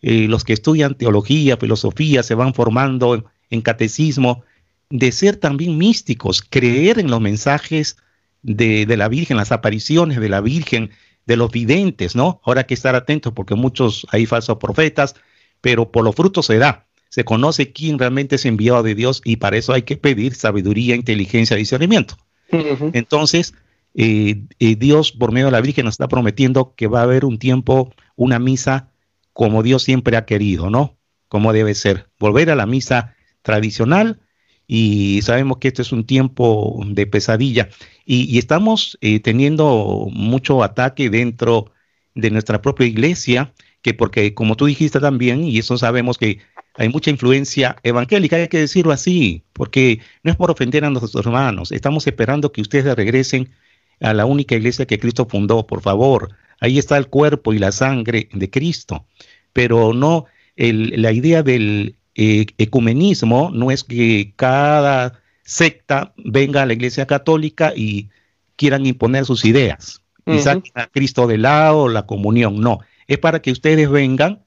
eh, los que estudian teología, filosofía, se van formando en, catecismo, de ser también místicos, creer en los mensajes de, la Virgen, las apariciones de la Virgen, de los videntes, ¿no? Ahora hay que estar atentos porque muchos hay falsos profetas, pero por los frutos se da. Se conoce quién realmente es enviado de Dios y para eso hay que pedir sabiduría, inteligencia, discernimiento. Entonces, eh, eh, Dios por medio de la Virgen nos está prometiendo que va a haber un tiempo, una misa como Dios siempre ha querido, ¿no? Como debe ser. Volver a la misa tradicional y sabemos que este es un tiempo de pesadilla. Y, estamos eh, teniendo mucho ataque dentro de nuestra propia iglesia, que porque como tú dijiste también, y eso sabemos que hay mucha influencia evangélica, hay que decirlo así, porque no es por ofender a nuestros hermanos, estamos esperando que ustedes regresen a la única iglesia que Cristo fundó, por favor, ahí está el cuerpo y la sangre de Cristo, pero no, la idea del eh, ecumenismo no es que cada secta venga a la iglesia católica y quieran imponer sus ideas, quizás a Cristo de lado, la comunión, no, es para que ustedes vengan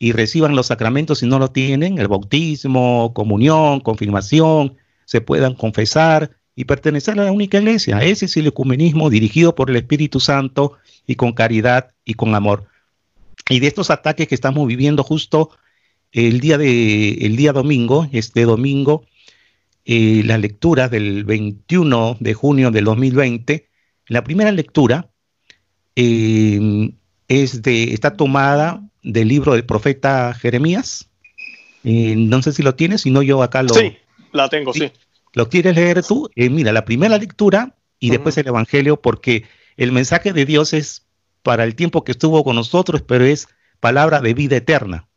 y reciban los sacramentos si no lo tienen, el bautismo, comunión, confirmación, se puedan confesar y pertenecer a la única iglesia. Ese es el ecumenismo dirigido por el Espíritu Santo y con caridad y con amor. Y de estos ataques que estamos viviendo justo el día, de, el día domingo, este domingo, eh, la lectura del 21 de junio del 2020, la primera lectura eh, es de, está tomada del libro del profeta Jeremías. Eh, no sé si lo tienes, si no yo acá lo... Sí, la tengo, sí. ¿Lo quieres leer tú? Eh, mira, la primera lectura y después el Evangelio, porque el mensaje de Dios es para el tiempo que estuvo con nosotros, pero es palabra de vida eterna,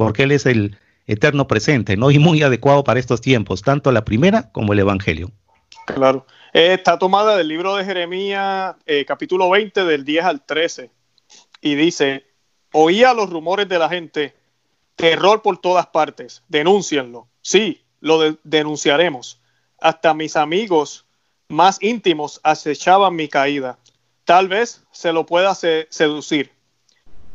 porque Él es el eterno presente, ¿no? Y muy adecuado para estos tiempos, tanto la primera como el Evangelio. Claro. Eh, está tomada del libro de Jeremías, eh, capítulo 20, del 10 al 13, y dice, oía los rumores de la gente, terror por todas partes, denúncienlo. Sí, lo denunciaremos hasta mis amigos más íntimos acechaban mi caída. Tal vez se lo pueda seducir.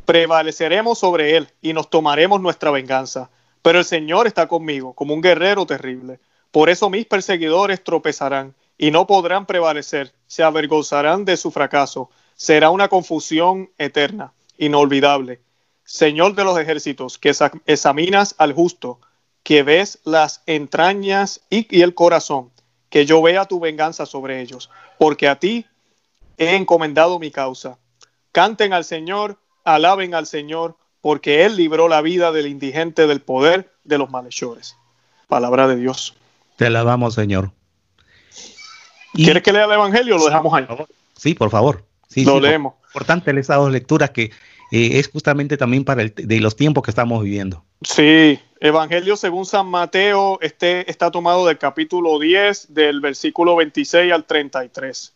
Prevaleceremos sobre él y nos tomaremos nuestra venganza. Pero el Señor está conmigo, como un guerrero terrible. Por eso mis perseguidores tropezarán y no podrán prevalecer. Se avergonzarán de su fracaso. Será una confusión eterna, inolvidable. Señor de los ejércitos, que examinas al justo, que ves las entrañas y, el corazón, que yo vea tu venganza sobre ellos, porque a ti he encomendado mi causa. Canten al Señor, alaben al Señor, porque Él libró la vida del indigente del poder de los malhechores. Palabra de Dios. Te alabamos, Señor. ¿Quieres que lea el Evangelio o lo dejamos ahí? Sí, por favor. Sí, lo leemos. Importante esas dos lecturas que eh, es justamente también para el, de los tiempos que estamos viviendo. Sí, Evangelio según San Mateo este, está tomado del capítulo 10, del versículo 26 al 33.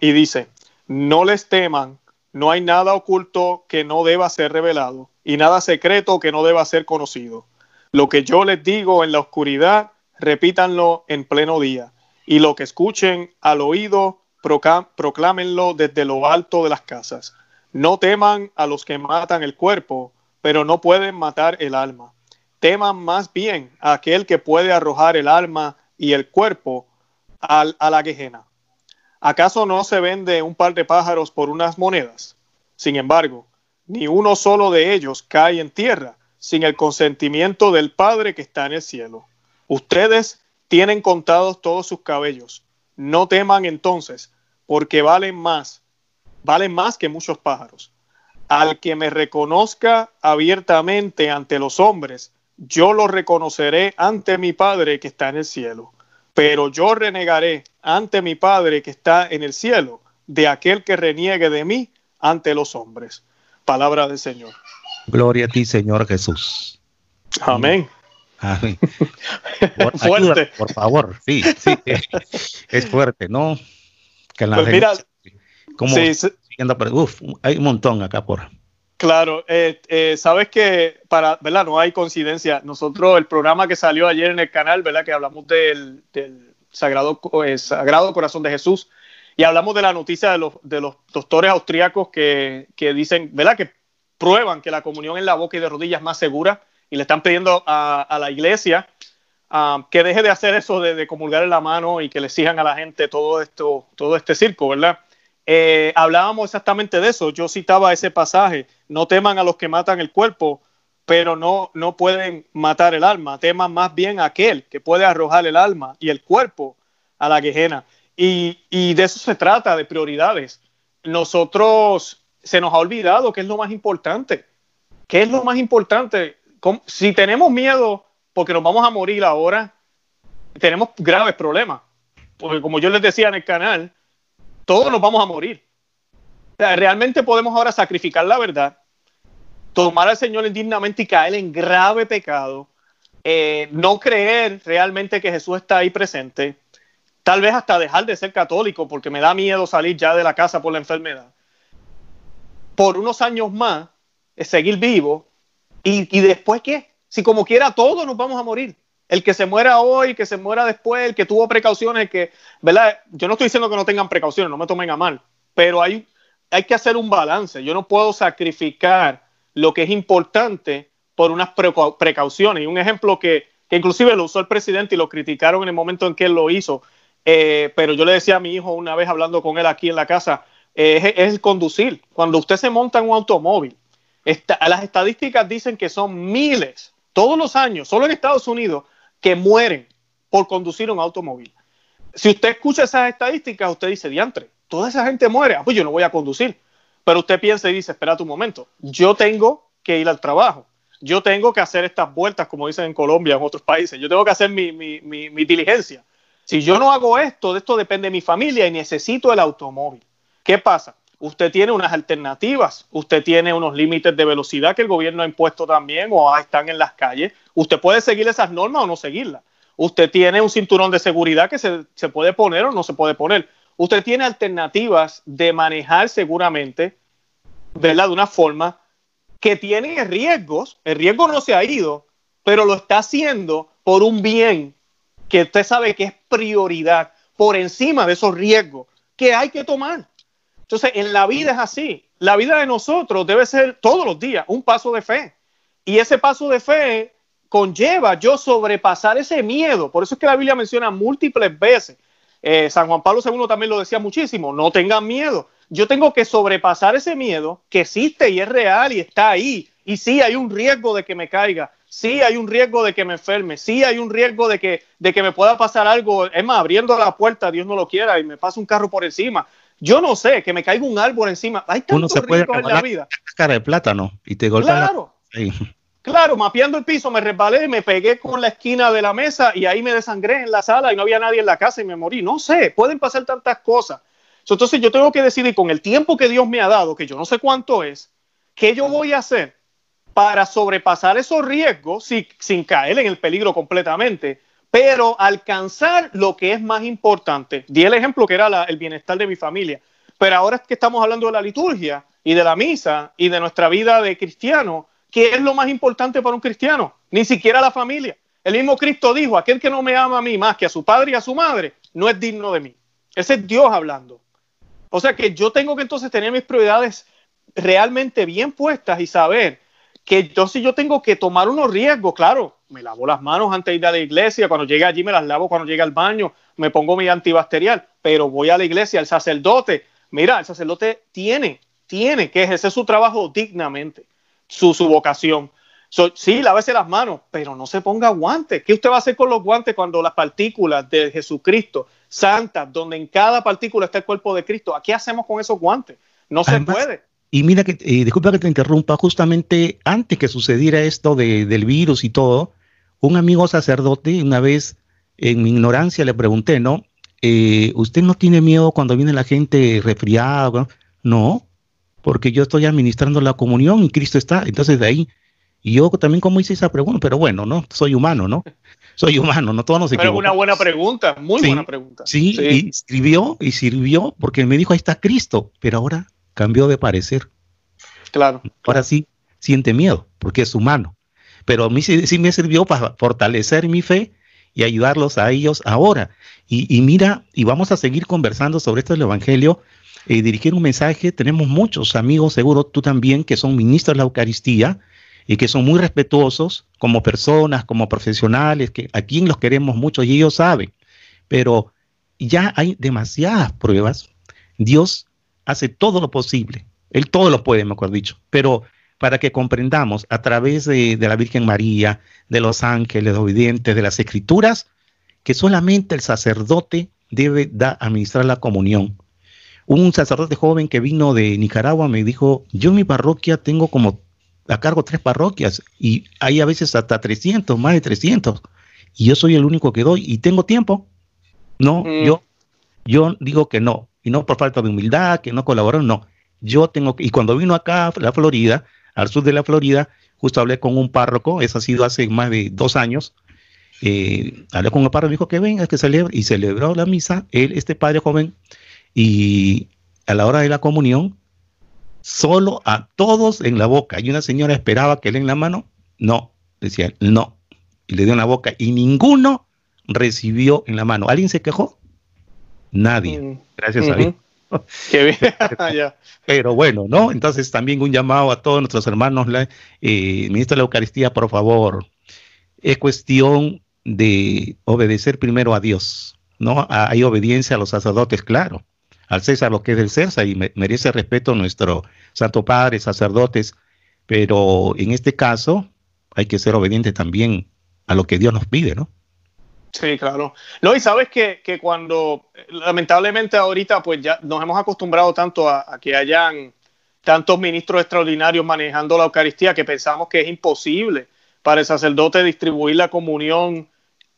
y dice, no les teman, no hay nada oculto que no deba ser revelado y nada secreto que no deba ser conocido. Lo que yo les digo en la oscuridad, repítanlo en pleno día. Y lo que escuchen al oído, proclámenlo desde lo alto de las casas. No teman a los que matan el cuerpo, pero no pueden matar el alma. teman más bien a aquel que puede arrojar el alma y el cuerpo al, a la quejena. ¿Acaso no se vende un par de pájaros por unas monedas? Sin embargo, ni uno solo de ellos cae en tierra sin el consentimiento del Padre que está en el cielo. Ustedes tienen contados todos sus cabellos. No teman entonces, porque valen más, valen más que muchos pájaros. Al que me reconozca abiertamente ante los hombres, yo lo reconoceré ante mi Padre que está en el cielo. Pero yo renegaré ante mi Padre que está en el cielo de aquel que reniegue de mí ante los hombres. Palabra del Señor. Gloria a ti, Señor Jesús. Amén. Amén. (laughs) Por, fuerte. por favor, sí, sí. (laughs) Es fuerte, ¿no? Que la pues mira, como sí, uf, hay un montón acá por. Claro, eh, eh, sabes que para, ¿verdad? No hay coincidencia. Nosotros, el programa que salió ayer en el canal, ¿verdad? Que hablamos del, Sagrado, eh, Sagrado Corazón de Jesús y hablamos de la noticia de los, de los doctores austríacos que, que dicen, ¿verdad? Que prueban que la comunión en la boca y de rodillas es más segura y le están pidiendo a, la iglesia ah, que deje de hacer eso de, comulgar en la mano y que le exijan a la gente todo esto, todo este circo, ¿verdad? Eh, hablábamos exactamente de eso. Yo citaba ese pasaje: no teman a los que matan el cuerpo, pero no, no pueden matar el alma. Teman más bien a aquel que puede arrojar el alma y el cuerpo a la quejena. Y, y de eso se trata, de prioridades. Nosotros se nos ha olvidado qué es lo más importante. ¿Qué es lo más importante? Si tenemos miedo porque nos vamos a morir ahora, tenemos graves problemas. Porque como yo les decía en el canal, todos nos vamos a morir. realmente podemos ahora sacrificar la verdad, tomar al Señor indignamente y caer en grave pecado, eh, no creer realmente que Jesús está ahí presente, tal vez hasta dejar de ser católico porque me da miedo salir ya de la casa por la enfermedad por unos años más, seguir vivo, y, después qué? Si como quiera todos nos vamos a morir. El que se muera hoy, el que se muera después, el que tuvo precauciones, el que, ¿verdad? Yo no estoy diciendo que no tengan precauciones, no me tomen a mal, pero hay, hay que hacer un balance. Yo no puedo sacrificar lo que es importante por unas precauciones. Y un ejemplo que, que, inclusive lo usó el presidente y lo criticaron en el momento en que él lo hizo, eh, pero yo le decía a mi hijo una vez hablando con él aquí en la casa, es, el conducir. Cuando usted se monta en un automóvil, las estadísticas dicen que son miles, todos los años, solo en Estados Unidos, que mueren por conducir un automóvil. Si usted escucha esas estadísticas, usted dice, diantre, toda esa gente muere, ah, pues yo no voy a conducir. Pero usted piensa y dice, espera un momento, yo tengo que ir al trabajo, yo tengo que hacer estas vueltas, como dicen en Colombia, en otros países, yo tengo que hacer mi, mi, mi diligencia. Si yo no hago esto, de esto depende mi familia y necesito el automóvil. ¿Qué pasa? Usted tiene unas alternativas, usted tiene unos límites de velocidad que el gobierno ha impuesto también o están en las calles. Usted puede seguir esas normas o no seguirlas. Usted tiene un cinturón de seguridad que se, se puede poner o no se puede poner. Usted tiene alternativas de manejar seguramente, ¿verdad? De una forma que tiene riesgos. El riesgo no se ha ido, pero lo está haciendo por un bien que usted sabe que es prioridad por encima de esos riesgos que hay que tomar. Entonces, en la vida es así. La vida de nosotros debe ser todos los días un paso de fe. Y ese paso de fe conlleva yo sobrepasar ese miedo. Por eso es que la Biblia menciona múltiples veces. Eh, San Juan Pablo II también lo decía muchísimo, no tengan miedo. Yo tengo que sobrepasar ese miedo que existe y es real y está ahí. Y sí hay un riesgo de que me caiga, sí hay un riesgo de que me enferme, sí hay un riesgo de que, de que me pueda pasar algo. Es más, abriendo la puerta, Dios no lo quiera, y me pasa un carro por encima. Yo no sé, que me caiga un árbol encima. Hay Uno se puede en la vida. Cara de plátano y te golpea. Claro. Claro, mapeando el piso, me resbalé, me pegué con la esquina de la mesa y ahí me desangré en la sala y no había nadie en la casa y me morí. No sé, pueden pasar tantas cosas. Entonces yo tengo que decidir con el tiempo que Dios me ha dado, que yo no sé cuánto es, qué yo voy a hacer para sobrepasar esos riesgos sin caer en el peligro completamente pero alcanzar lo que es más importante. Di el ejemplo que era el bienestar de mi familia, pero ahora es que estamos hablando de la liturgia y de la misa y de nuestra vida de cristiano, ¿qué es lo más importante para un cristiano? Ni siquiera la familia. El mismo Cristo dijo, aquel que no me ama a mí más que a su padre y a su madre, no es digno de mí. Ese es Dios hablando. O sea que yo tengo que entonces tener mis prioridades realmente bien puestas y saber que yo si yo tengo que tomar unos riesgos, claro, me lavo las manos antes de ir a la iglesia, cuando llegue allí me las lavo cuando llegue al baño, me pongo mi antibacterial, pero voy a la iglesia, el sacerdote, mira, el sacerdote tiene, tiene que ejercer su trabajo dignamente, su, su vocación. sí, lávese las manos, pero no se ponga guantes. ¿Qué usted va a hacer con los guantes cuando las partículas de Jesucristo, santas, donde en cada partícula está el cuerpo de Cristo, ¿qué hacemos con esos guantes? No se puede. Y mira que, eh, disculpa que te interrumpa, justamente antes que sucediera esto del virus y todo, un amigo sacerdote una vez en mi ignorancia le pregunté, ¿no? Eh, ¿Usted no tiene miedo cuando viene la gente resfriada? No, porque yo estoy administrando la comunión y Cristo está. Entonces de ahí, y yo también como hice esa pregunta, pero bueno, ¿no? Soy humano, ¿no? (laughs) Soy humano, no todos nos Pero una buena pregunta, muy buena pregunta. Sí, sí, y sirvió, y sirvió, porque me dijo, ahí está Cristo, pero ahora cambió de parecer. Claro. Ahora sí siente miedo, porque es humano. Pero a mí sí, me sirvió para fortalecer mi fe y ayudarlos a ellos ahora. Y, mira, y vamos a seguir conversando sobre esto del Evangelio y eh, dirigir un mensaje. Tenemos muchos amigos, seguro tú también, que son ministros de la Eucaristía y que son muy respetuosos como personas, como profesionales, que a quien los queremos mucho y ellos saben. Pero ya hay demasiadas pruebas. Dios hace todo lo posible. Él todo lo puede, mejor dicho. Pero para que comprendamos a través de, la Virgen María, de los ángeles obedientes, de las escrituras, que solamente el sacerdote debe da, administrar la comunión. Un sacerdote joven que vino de Nicaragua me dijo, yo en mi parroquia tengo como a cargo tres parroquias y hay a veces hasta 300, más de 300, y yo soy el único que doy y tengo tiempo. No, mm. yo, yo digo que no, y no por falta de humildad, que no colaboraron, no. Yo tengo que, y cuando vino acá a la Florida, al sur de la Florida, justo hablé con un párroco, eso ha sido hace más de dos años, eh, hablé con el párroco, dijo que venga, que celebre, y celebró la misa, él, este padre joven, y a la hora de la comunión, solo a todos en la boca, y una señora esperaba que le en la mano, no, decía, no, y le dio en la boca, y ninguno recibió en la mano. ¿Alguien se quejó? Nadie. Mm. Gracias a Dios. (laughs) Qué bien. (laughs) (laughs) Pero bueno, ¿no? Entonces también un llamado a todos nuestros hermanos, la, eh, ministro de la Eucaristía, por favor, es cuestión de obedecer primero a Dios, ¿no? Hay obediencia a los sacerdotes, claro, al César lo que es del César y merece respeto nuestro Santo Padre, sacerdotes, pero en este caso hay que ser obediente también a lo que Dios nos pide, ¿no? Sí, claro. No, y sabes que, que, cuando, lamentablemente ahorita, pues ya nos hemos acostumbrado tanto a, que hayan tantos ministros extraordinarios manejando la Eucaristía que pensamos que es imposible para el sacerdote distribuir la comunión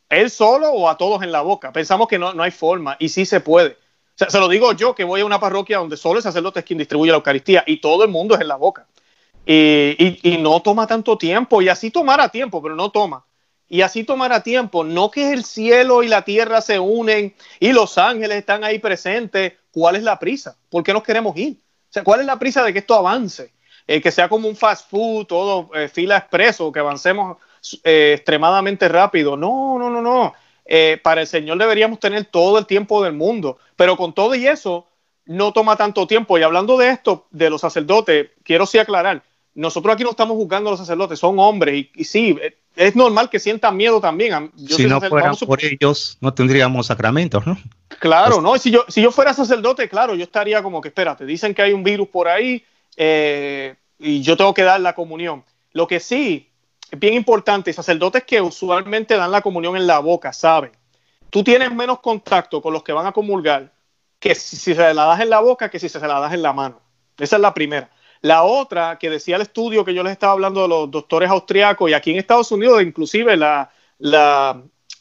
él solo o a todos en la boca. Pensamos que no, no hay forma y sí se puede. Se lo digo yo que voy a una parroquia donde solo el sacerdote es quien distribuye la Eucaristía y todo el mundo es en la boca. Y, y, no toma tanto tiempo y así tomará tiempo, pero no toma y así tomará tiempo. No que el cielo y la tierra se unen y los ángeles están ahí presentes. ¿Cuál es la prisa? ¿Por qué nos queremos ir? ¿cuál es la prisa de que esto avance? Eh, que sea como un fast food, todo eh, fila expreso, que avancemos eh, extremadamente rápido. No, no, no, no. Para el Señor deberíamos tener todo el tiempo del mundo, pero con todo y eso no toma tanto tiempo. Y hablando de esto, de los sacerdotes, quiero sí aclarar, nosotros aquí no estamos juzgando a los sacerdotes, son hombres y, sí, es normal que sientan miedo también. si no fueran por ellos, no tendríamos sacramentos, ¿no? Claro, ¿no? Si yo, si yo fuera sacerdote, claro, yo estaría como que, espérate, dicen que hay un virus por ahí eh, y yo tengo que dar la comunión. Lo que sí es bien importante, sacerdotes que usualmente dan la comunión en la boca, saben, tú tienes menos contacto con los que van a comulgar que si, se la das en la boca que si se la das en la mano. Esa es la primera. La otra, que decía el estudio que yo les estaba hablando de los doctores austriacos y aquí en Estados Unidos, inclusive la,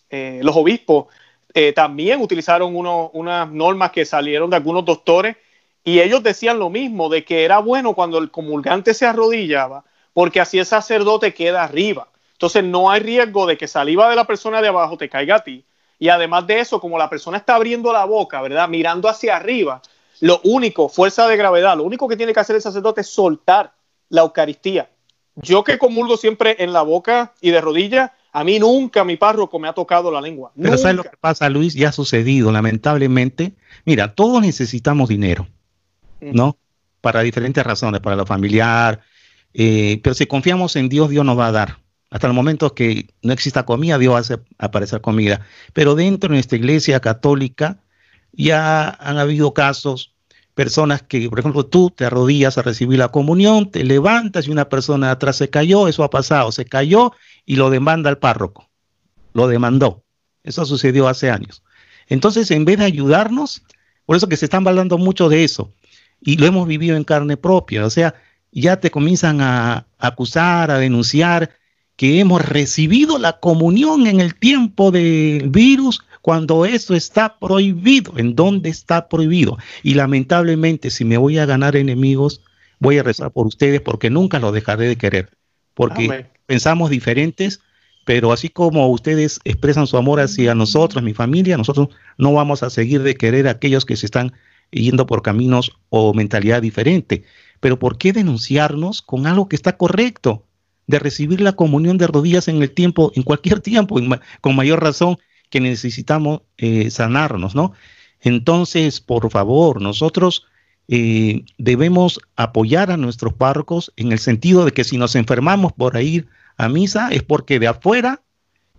eh, los obispos eh, también utilizaron unas normas que salieron de algunos doctores y ellos decían lo mismo, de que era bueno cuando el comulgante se arrodillaba, porque así el sacerdote queda arriba. Entonces no hay riesgo de que saliva de la persona de abajo te caiga a ti. Y además de eso, como la persona está abriendo la boca, ¿verdad? Mirando hacia arriba, lo único, fuerza de gravedad, lo único que tiene que hacer el sacerdote es soltar la Eucaristía. Yo que comulgo siempre en la boca y de rodillas, a mí nunca mi párroco me ha tocado la lengua. Pero ¿sabes lo que pasa, Luis? Ya ha sucedido, lamentablemente. Mira, todos necesitamos dinero, ¿no? Para diferentes razones, para lo familiar, Eh, pero si confiamos en Dios, Dios nos va a dar. Hasta el momento que no exista comida, Dios hace aparecer comida. Pero dentro de nuestra iglesia católica ya han habido casos, personas que, por ejemplo, tú te arrodillas a recibir la comunión, te levantas y una persona de atrás se cayó, eso ha pasado, se cayó y lo demanda el párroco. Lo demandó. Eso sucedió hace años. Entonces, en vez de ayudarnos, por eso que se están hablando mucho de eso, y lo hemos vivido en carne propia, o sea, ya te comienzan a acusar, a denunciar que hemos recibido la comunión en el tiempo del virus cuando eso está prohibido. ¿En dónde está prohibido? Y lamentablemente, si me voy a ganar enemigos, voy a rezar por ustedes porque nunca los dejaré de querer. Porque pensamos diferentes, pero así como ustedes expresan su amor hacia nosotros, mi familia, nosotros no vamos a seguir de querer a aquellos que se están yendo por caminos o mentalidad diferente. Pero ¿por qué denunciarnos con algo que está correcto? De recibir la comunión de rodillas en el tiempo, en cualquier (laughs) tiempo, con mayor razón que necesitamos eh, sanarnos, ¿no? Entonces, por favor, nosotros eh, debemos apoyar a nuestros párrocos en el sentido de que si nos enfermamos por ir a misa es porque de afuera,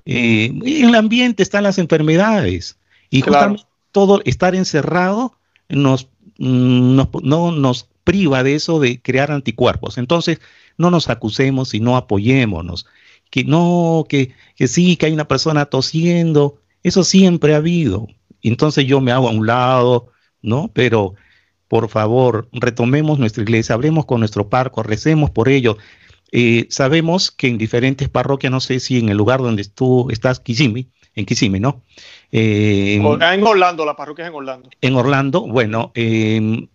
eh, en el ambiente están las enfermedades y justamente todo estar encerrado nos, mm, nos, no nos priva de eso de crear anticuerpos. Entonces, no nos acusemos y no apoyémonos. Que no, que, que sí, que hay una persona tosiendo, eso siempre ha habido. Entonces yo me hago a un lado, ¿no? Pero por favor, retomemos nuestra iglesia, hablemos con nuestro parco, recemos por ello. Eh, sabemos que en diferentes parroquias, no sé si en el lugar donde tú estás, Kisimi, en Kisimi, ¿no? Eh, en Orlando, la parroquia es en Orlando. En Orlando, bueno, em,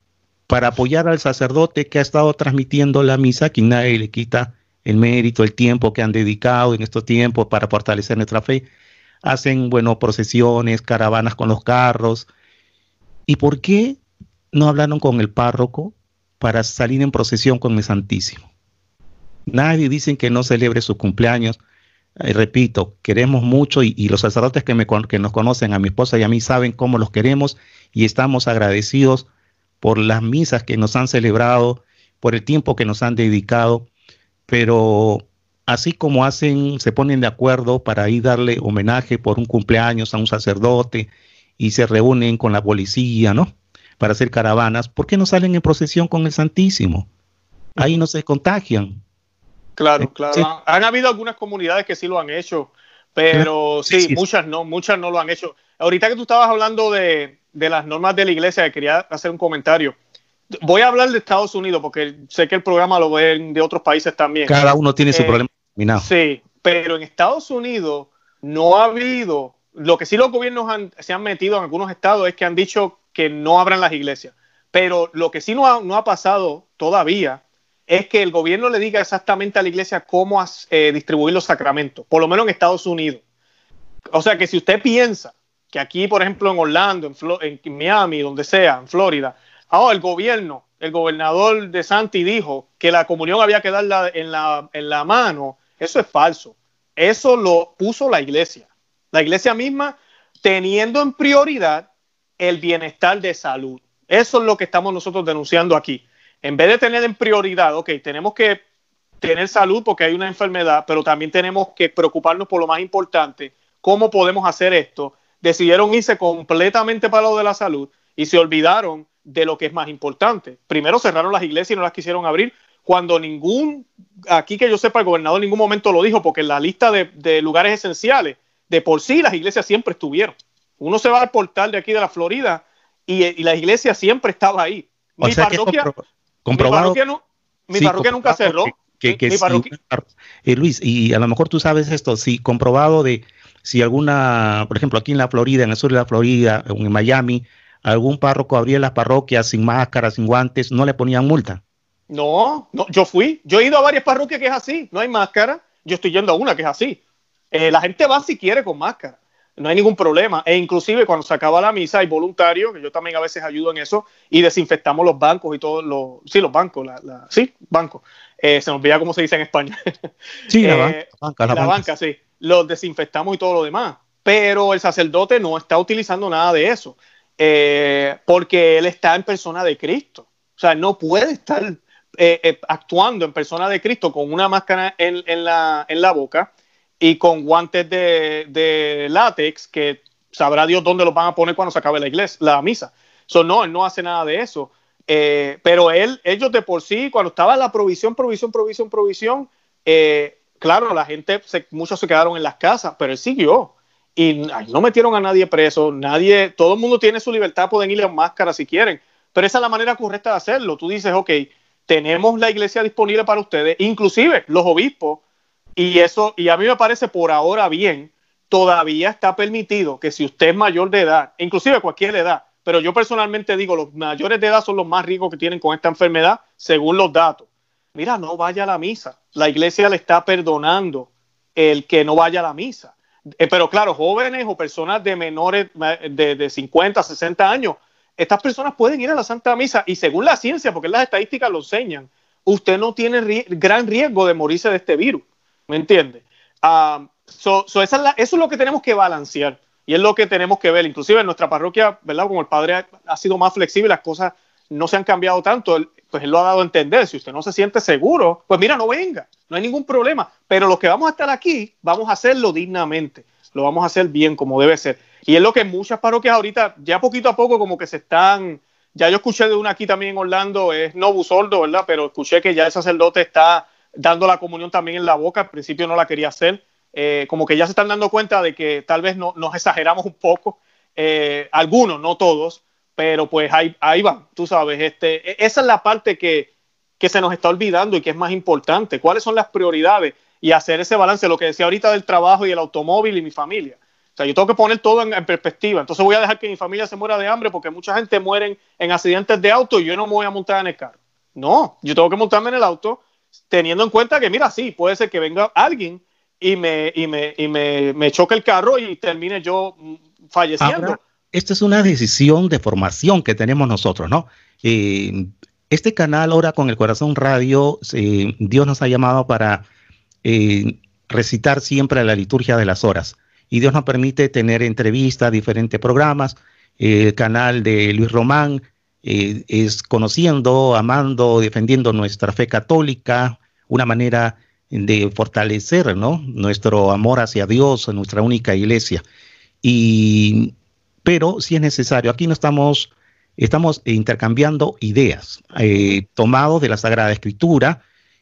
para apoyar al sacerdote que ha estado transmitiendo la misa, que nadie le quita el mérito, el tiempo que han dedicado en estos tiempos para fortalecer nuestra fe, hacen, bueno, procesiones, caravanas con los carros. ¿Y por qué no hablaron con el párroco para salir en procesión con el Santísimo? Nadie dice que no celebre su cumpleaños. repito, queremos mucho y, los sacerdotes que, me, que nos conocen, a mi esposa y a mí, saben cómo los queremos y estamos agradecidos por las misas que nos han celebrado, por el tiempo que nos han dedicado, pero así como hacen, se ponen de acuerdo para ir darle homenaje por un cumpleaños a un sacerdote y se reúnen con la policía, ¿no? Para hacer caravanas, ¿por qué no salen en procesión con el Santísimo? Ahí no se contagian. Claro, claro. Han habido algunas comunidades que sí lo han hecho, pero sí, muchas no, muchas no lo han hecho. Ahorita que tú estabas hablando de, de las normas de la iglesia, quería hacer un comentario. Voy a hablar de Estados Unidos porque sé que el programa lo ven de otros países también. Cada uno tiene su eh, problema. Sí, pero en Estados Unidos no ha habido, lo que sí los gobiernos se han metido en algunos estados es que han dicho que no abran las iglesias, pero lo que sí no ha, no ha pasado todavía es que el gobierno le diga exactamente a la iglesia cómo eh, distribuir los sacramentos, por lo menos en Estados Unidos. O sea que si usted piensa que aquí, por ejemplo, en Orlando, en, Miami, donde sea, en Florida, ahora el gobierno, el gobernador de Santi dijo que la comunión había que darla en la, en la mano, eso es falso. Eso lo puso la iglesia. La iglesia misma teniendo en prioridad el bienestar de salud. Eso es lo que estamos nosotros denunciando aquí. En vez de tener en prioridad, ok, tenemos que tener salud porque hay una enfermedad, pero también tenemos que preocuparnos por lo más importante, cómo podemos hacer esto decidieron irse completamente para lo de la salud y se olvidaron de lo que es más importante. Primero cerraron las iglesias y no las quisieron abrir cuando ningún, aquí que yo sepa, el gobernador en ningún momento lo dijo, porque en la lista de, lugares esenciales, de por sí las iglesias siempre estuvieron. Uno se va al portal de aquí de la Florida y, la iglesia siempre estaba ahí. Mi parroquia, mi parroquia, nunca cerró. Que, eh, Luis, y a lo mejor tú sabes esto, sí, comprobado de si alguna, por ejemplo, aquí en la Florida, en el sur de la Florida, en Miami, algún párroco abría las parroquias sin máscara, sin guantes, no le ponían multa. No, no, yo fui, yo he ido a varias parroquias que es así, no hay máscara, yo estoy yendo a una que es así. Eh, la gente va si quiere con máscara, no hay ningún problema. E inclusive cuando se acaba la misa hay voluntarios, que yo también a veces ayudo en eso, y desinfectamos los bancos y todos los, sí, los bancos, la, sí, bancos. Eh, se nos olvida cómo se dice en español. Sí, la, (laughs) eh, banca, la, banca, sí los desinfectamos y todo lo demás. Pero el sacerdote no está utilizando nada de eso, eh, porque él está en persona de Cristo. O sea, no puede estar eh, eh, actuando en persona de Cristo con una máscara en, la, en la, boca y con guantes de, de, látex que sabrá Dios dónde los van a poner cuando se acabe la iglesia, la misa. So, no, él no hace nada de eso. Eh, pero él, ellos de por sí, cuando estaba la provisión, provisión, provisión, provisión, claro, la gente, muchos se quedaron en las casas, pero él siguió. Y no metieron a nadie preso, nadie, todo el mundo tiene su libertad, pueden ir en máscara si quieren, pero esa es la manera correcta de hacerlo. Tú dices, ok, tenemos la iglesia disponible para ustedes, inclusive los obispos, y eso, y a mí me parece por ahora bien, todavía está permitido que si usted es mayor de edad, inclusive cualquier edad, pero yo personalmente digo, los mayores de edad son los más ricos que tienen con esta enfermedad, según los datos. Mira, no vaya a la misa. La iglesia le está perdonando el que no vaya a la misa. Eh, pero claro, jóvenes o personas de menores de, de 50, 60 años, estas personas pueden ir a la Santa Misa y según la ciencia, porque las estadísticas lo enseñan, usted no tiene gran riesgo de morirse de este virus. ¿Me entiende? Ah, eso es lo que tenemos que balancear y es lo que tenemos que ver. Inclusive en nuestra parroquia, ¿verdad? Como el padre ha, sido más flexible, las cosas no se han cambiado tanto, pues él lo ha dado a entender. Si usted no se siente seguro, pues mira, no venga, no hay ningún problema. Pero los que vamos a estar aquí, vamos a hacerlo dignamente, lo vamos a hacer bien como debe ser. Y es lo que muchas parroquias ahorita, ya poquito a poco, como que se están. Ya yo escuché de una aquí también en Orlando, es Nobu Sordo, ¿verdad? Pero escuché que ya el sacerdote está dando la comunión también en la boca. Al principio no la quería hacer. Eh, como que ya se están dando cuenta de que tal vez no, nos exageramos un poco. Eh, algunos, no todos, pero pues ahí, ahí van, tú sabes. Este, e, esa es la parte que, que se nos está olvidando y que es más importante. ¿Cuáles son las prioridades? Y hacer ese balance, lo que decía ahorita del trabajo y el automóvil y mi familia sea, yo tengo que poner todo en, perspectiva. Entonces voy a dejar que mi familia se muera de hambre porque mucha gente muere en, accidentes de auto y yo no me voy a montar en el carro. No, yo tengo que montarme en el auto teniendo en cuenta que, mira, sí, puede ser que venga alguien y me, y me, y me, choque el carro y termine yo mm, falleciendo. Esta es una decisión de formación que tenemos nosotros, ¿no? Eh, este canal, ahora con el Corazón Radio, eh, Dios nos ha llamado para eh, recitar siempre la liturgia de las horas y Dios nos permite tener entrevistas, diferentes programas. El canal de Luis Román es conociendo, amando, defendiendo nuestra fe católica, una manera de fortalecer ¿no? nuestro amor hacia Dios, nuestra única iglesia. Y, pero si es necesario, aquí no estamos, estamos intercambiando ideas, eh, tomados de la Sagrada Escritura,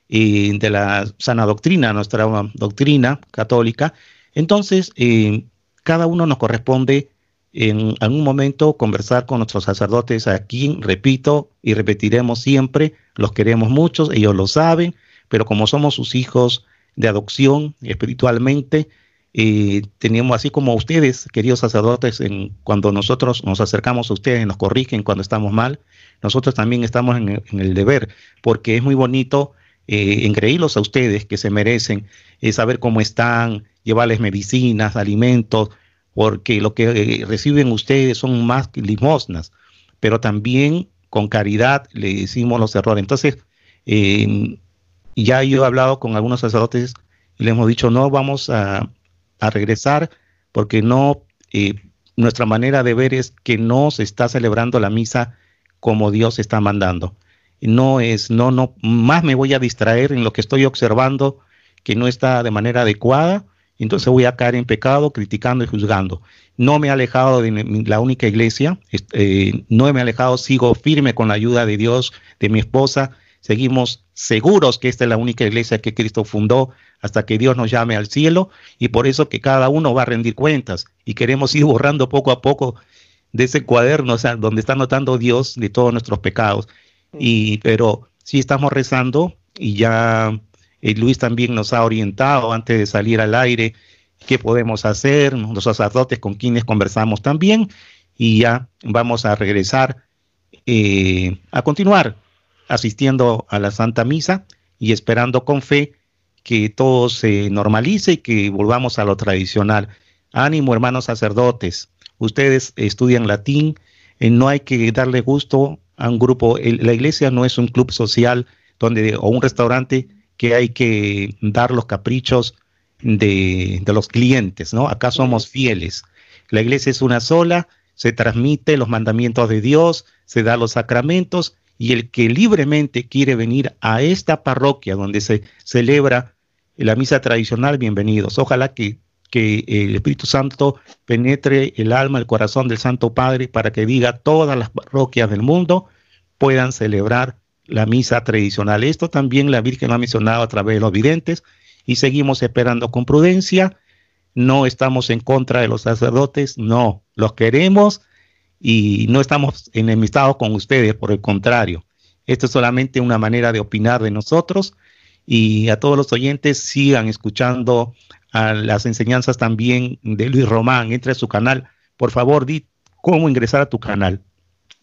eh, de la sana doctrina, nuestra doctrina católica, entonces, eh, cada uno nos corresponde en algún momento conversar con nuestros sacerdotes aquí, repito y repetiremos siempre, los queremos mucho, ellos lo saben, pero como somos sus hijos de adopción espiritualmente, eh, tenemos así como ustedes, queridos sacerdotes, en, cuando nosotros nos acercamos a ustedes, nos corrigen cuando estamos mal, nosotros también estamos en el, deber, porque es muy bonito eh, a ustedes que se merecen, eh, saber cómo están, llevarles medicinas, alimentos, porque lo que eh, reciben ustedes son más limosnas, pero también con caridad le decimos los errores. Entonces, eh, ya yo he hablado con algunos sacerdotes y les hemos dicho, no vamos a, regresar porque no, eh, nuestra manera de ver es que no se está celebrando la misa como Dios está mandando. No es, no, no, más me voy a distraer en lo que estoy observando que no está de manera adecuada entonces voy a caer en pecado criticando y juzgando. No me he alejado de la única iglesia, eh, no me he alejado, sigo firme con la ayuda de Dios, de mi esposa. Seguimos seguros que esta es la única iglesia que Cristo fundó hasta que Dios nos llame al cielo y por eso que cada uno va a rendir cuentas y queremos ir borrando poco a poco de ese cuaderno, o sea, donde está anotando Dios de todos nuestros pecados. Y pero sí estamos rezando y ya eh, Luis también nos ha orientado antes de salir al aire qué podemos hacer, los sacerdotes con quienes conversamos también, y ya vamos a regresar eh, a continuar asistiendo a la Santa Misa y esperando con fe que todo se normalice y que volvamos a lo tradicional. Ánimo, hermanos sacerdotes, ustedes estudian latín, eh, no hay que darle gusto a un grupo, la iglesia no es un club social donde, o un restaurante que hay que dar los caprichos de, los clientes, ¿no? Acá somos fieles. La iglesia es una sola, se transmite los mandamientos de Dios, se da los sacramentos y el que libremente quiere venir a esta parroquia donde se celebra la misa tradicional, bienvenidos. Ojalá que, que el Espíritu Santo penetre el alma, el corazón del Santo Padre para que diga todas las parroquias del mundo puedan celebrar la misa tradicional. Esto también la Virgen ha mencionado a través de los videntes y seguimos esperando con prudencia. No estamos en contra de los sacerdotes, no, los queremos y no estamos enemistados con ustedes, por el contrario. Esto es solamente una manera de opinar de nosotros y a todos los oyentes sigan escuchando las enseñanzas también de Luis Román. Entre a su canal. Por favor, di cómo ingresar a tu canal.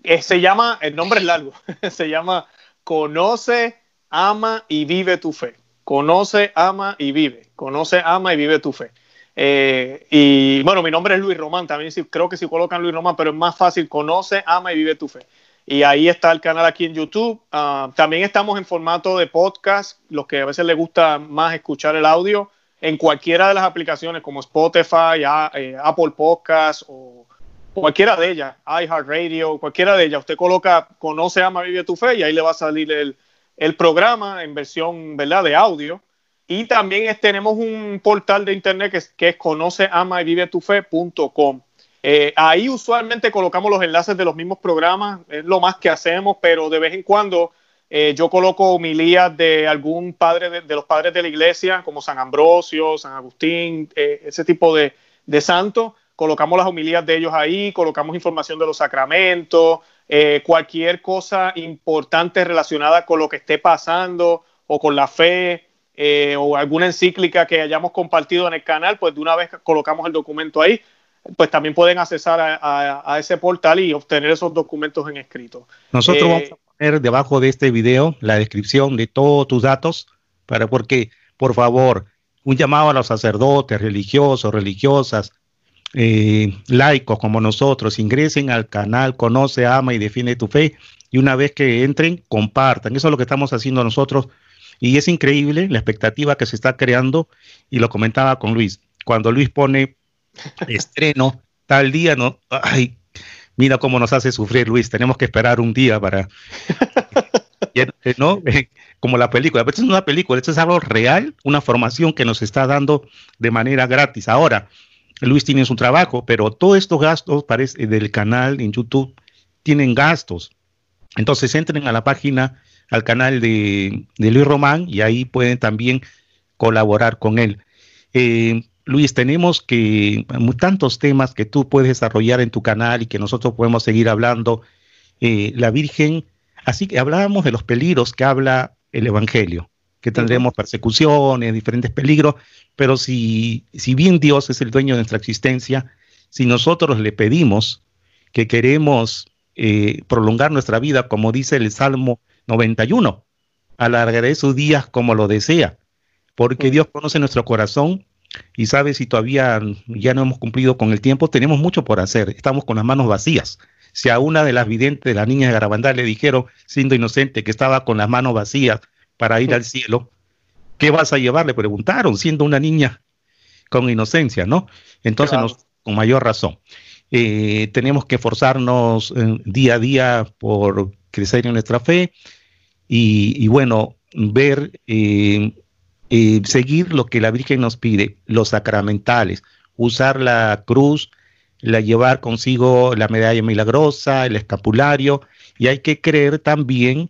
Eh, se llama, el nombre es largo, (laughs) se llama Conoce, Ama y Vive tu Fe. Conoce, ama y vive. Conoce, ama y vive tu fe. Eh, y bueno, mi nombre es Luis Román, también creo que si colocan Luis Román, pero es más fácil, conoce, ama y vive tu fe. Y ahí está el canal aquí en YouTube. Ah, también estamos en formato de podcast, los que a veces les gusta más escuchar el audio, en cualquiera de las aplicaciones como Spotify, eh, Apple Podcasts o cualquiera de ellas, iHeartRadio, cualquiera de ellas. Usted coloca Conoce, ama, vive tu fe y ahí le va a salir el, el programa en versión ¿verdad? de audio. Y también tenemos un portal de internet que que es conoce, ama y vive tu fe.com. Eh, ahí usualmente colocamos los enlaces de los mismos programas, es lo más que hacemos, pero de vez en cuando eh, yo coloco homilías de algún padre de, los padres de la iglesia, como San Ambrosio, San Agustín, eh, ese tipo de, de santos. Colocamos las homilías de ellos ahí, colocamos información de los sacramentos, cualquier cosa importante relacionada con lo que esté pasando o con la fe, eh, o alguna encíclica que hayamos compartido en el canal, pues de una vez colocamos el documento ahí, pues también pueden accesar a, ese portal y obtener esos documentos en escrito. Nosotros vamos a poner debajo de este video la descripción de todos tus datos, para porque, por favor, un llamado a los sacerdotes, religiosos, religiosas, eh, laicos como nosotros, ingresen al canal, conoce, ama y defiende tu fe, y una vez que entren, compartan. Eso es lo que estamos haciendo nosotros y es increíble la expectativa que se está creando, y lo comentaba con Luis, cuando Luis pone estreno tal día, no, ay, mira cómo nos hace sufrir Luis, tenemos que esperar un día para, ¿no? (laughs) Como la película, pero esto es una película, esto es algo real, una formación que nos está dando de manera gratis. Ahora, Luis tiene su trabajo, pero todos estos gastos parece, del canal en YouTube tienen gastos. Entonces entren a la página al canal de, Luis Román y ahí pueden también colaborar con él. Eh, Luis, tenemos que tantos temas que tú puedes desarrollar en tu canal y que nosotros podemos seguir hablando. Eh, la Virgen, así que hablábamos de los peligros que habla el Evangelio, que tendremos persecuciones, diferentes peligros, pero si, si bien Dios es el dueño de nuestra existencia, si nosotros le pedimos que queremos eh, prolongar nuestra vida, como dice el Salmo 91. Alargaré sus días como lo desea, porque Dios conoce nuestro corazón y sabe si todavía ya no hemos cumplido con el tiempo, tenemos mucho por hacer, estamos con las manos vacías. Si a una de las videntes de las niñas de Garabandá le dijeron, siendo inocente, que estaba con las manos vacías para ir al cielo, ¿qué vas a llevar? Le preguntaron, siendo una niña con inocencia, ¿no? Entonces, con mayor razón. Eh, tenemos que esforzarnos eh, día a día por crecer en nuestra fe y, bueno, ver, eh, eh, seguir lo que la Virgen nos pide, los sacramentales, usar la cruz, la llevar consigo la medalla milagrosa, el escapulario, y hay que creer también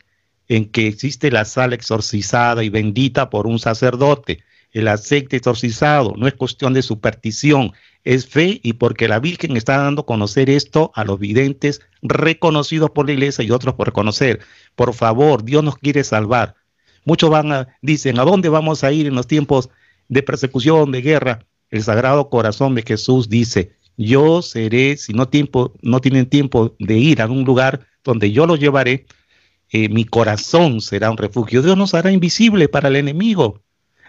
en que existe la sal exorcizada y bendita por un sacerdote, el aceite exorcizado, no es cuestión de superstición, es fe y porque la Virgen está dando a conocer esto a los videntes reconocidos por la iglesia y otros por reconocer. Por favor, Dios nos quiere salvar. Muchos van a, dicen, ¿a dónde vamos a ir en los tiempos de persecución, de guerra? El Sagrado Corazón de Jesús dice, yo seré, si no, tiempo, no tienen tiempo de ir a un lugar donde yo los llevaré, eh, mi corazón será un refugio. Dios nos hará invisible para el enemigo.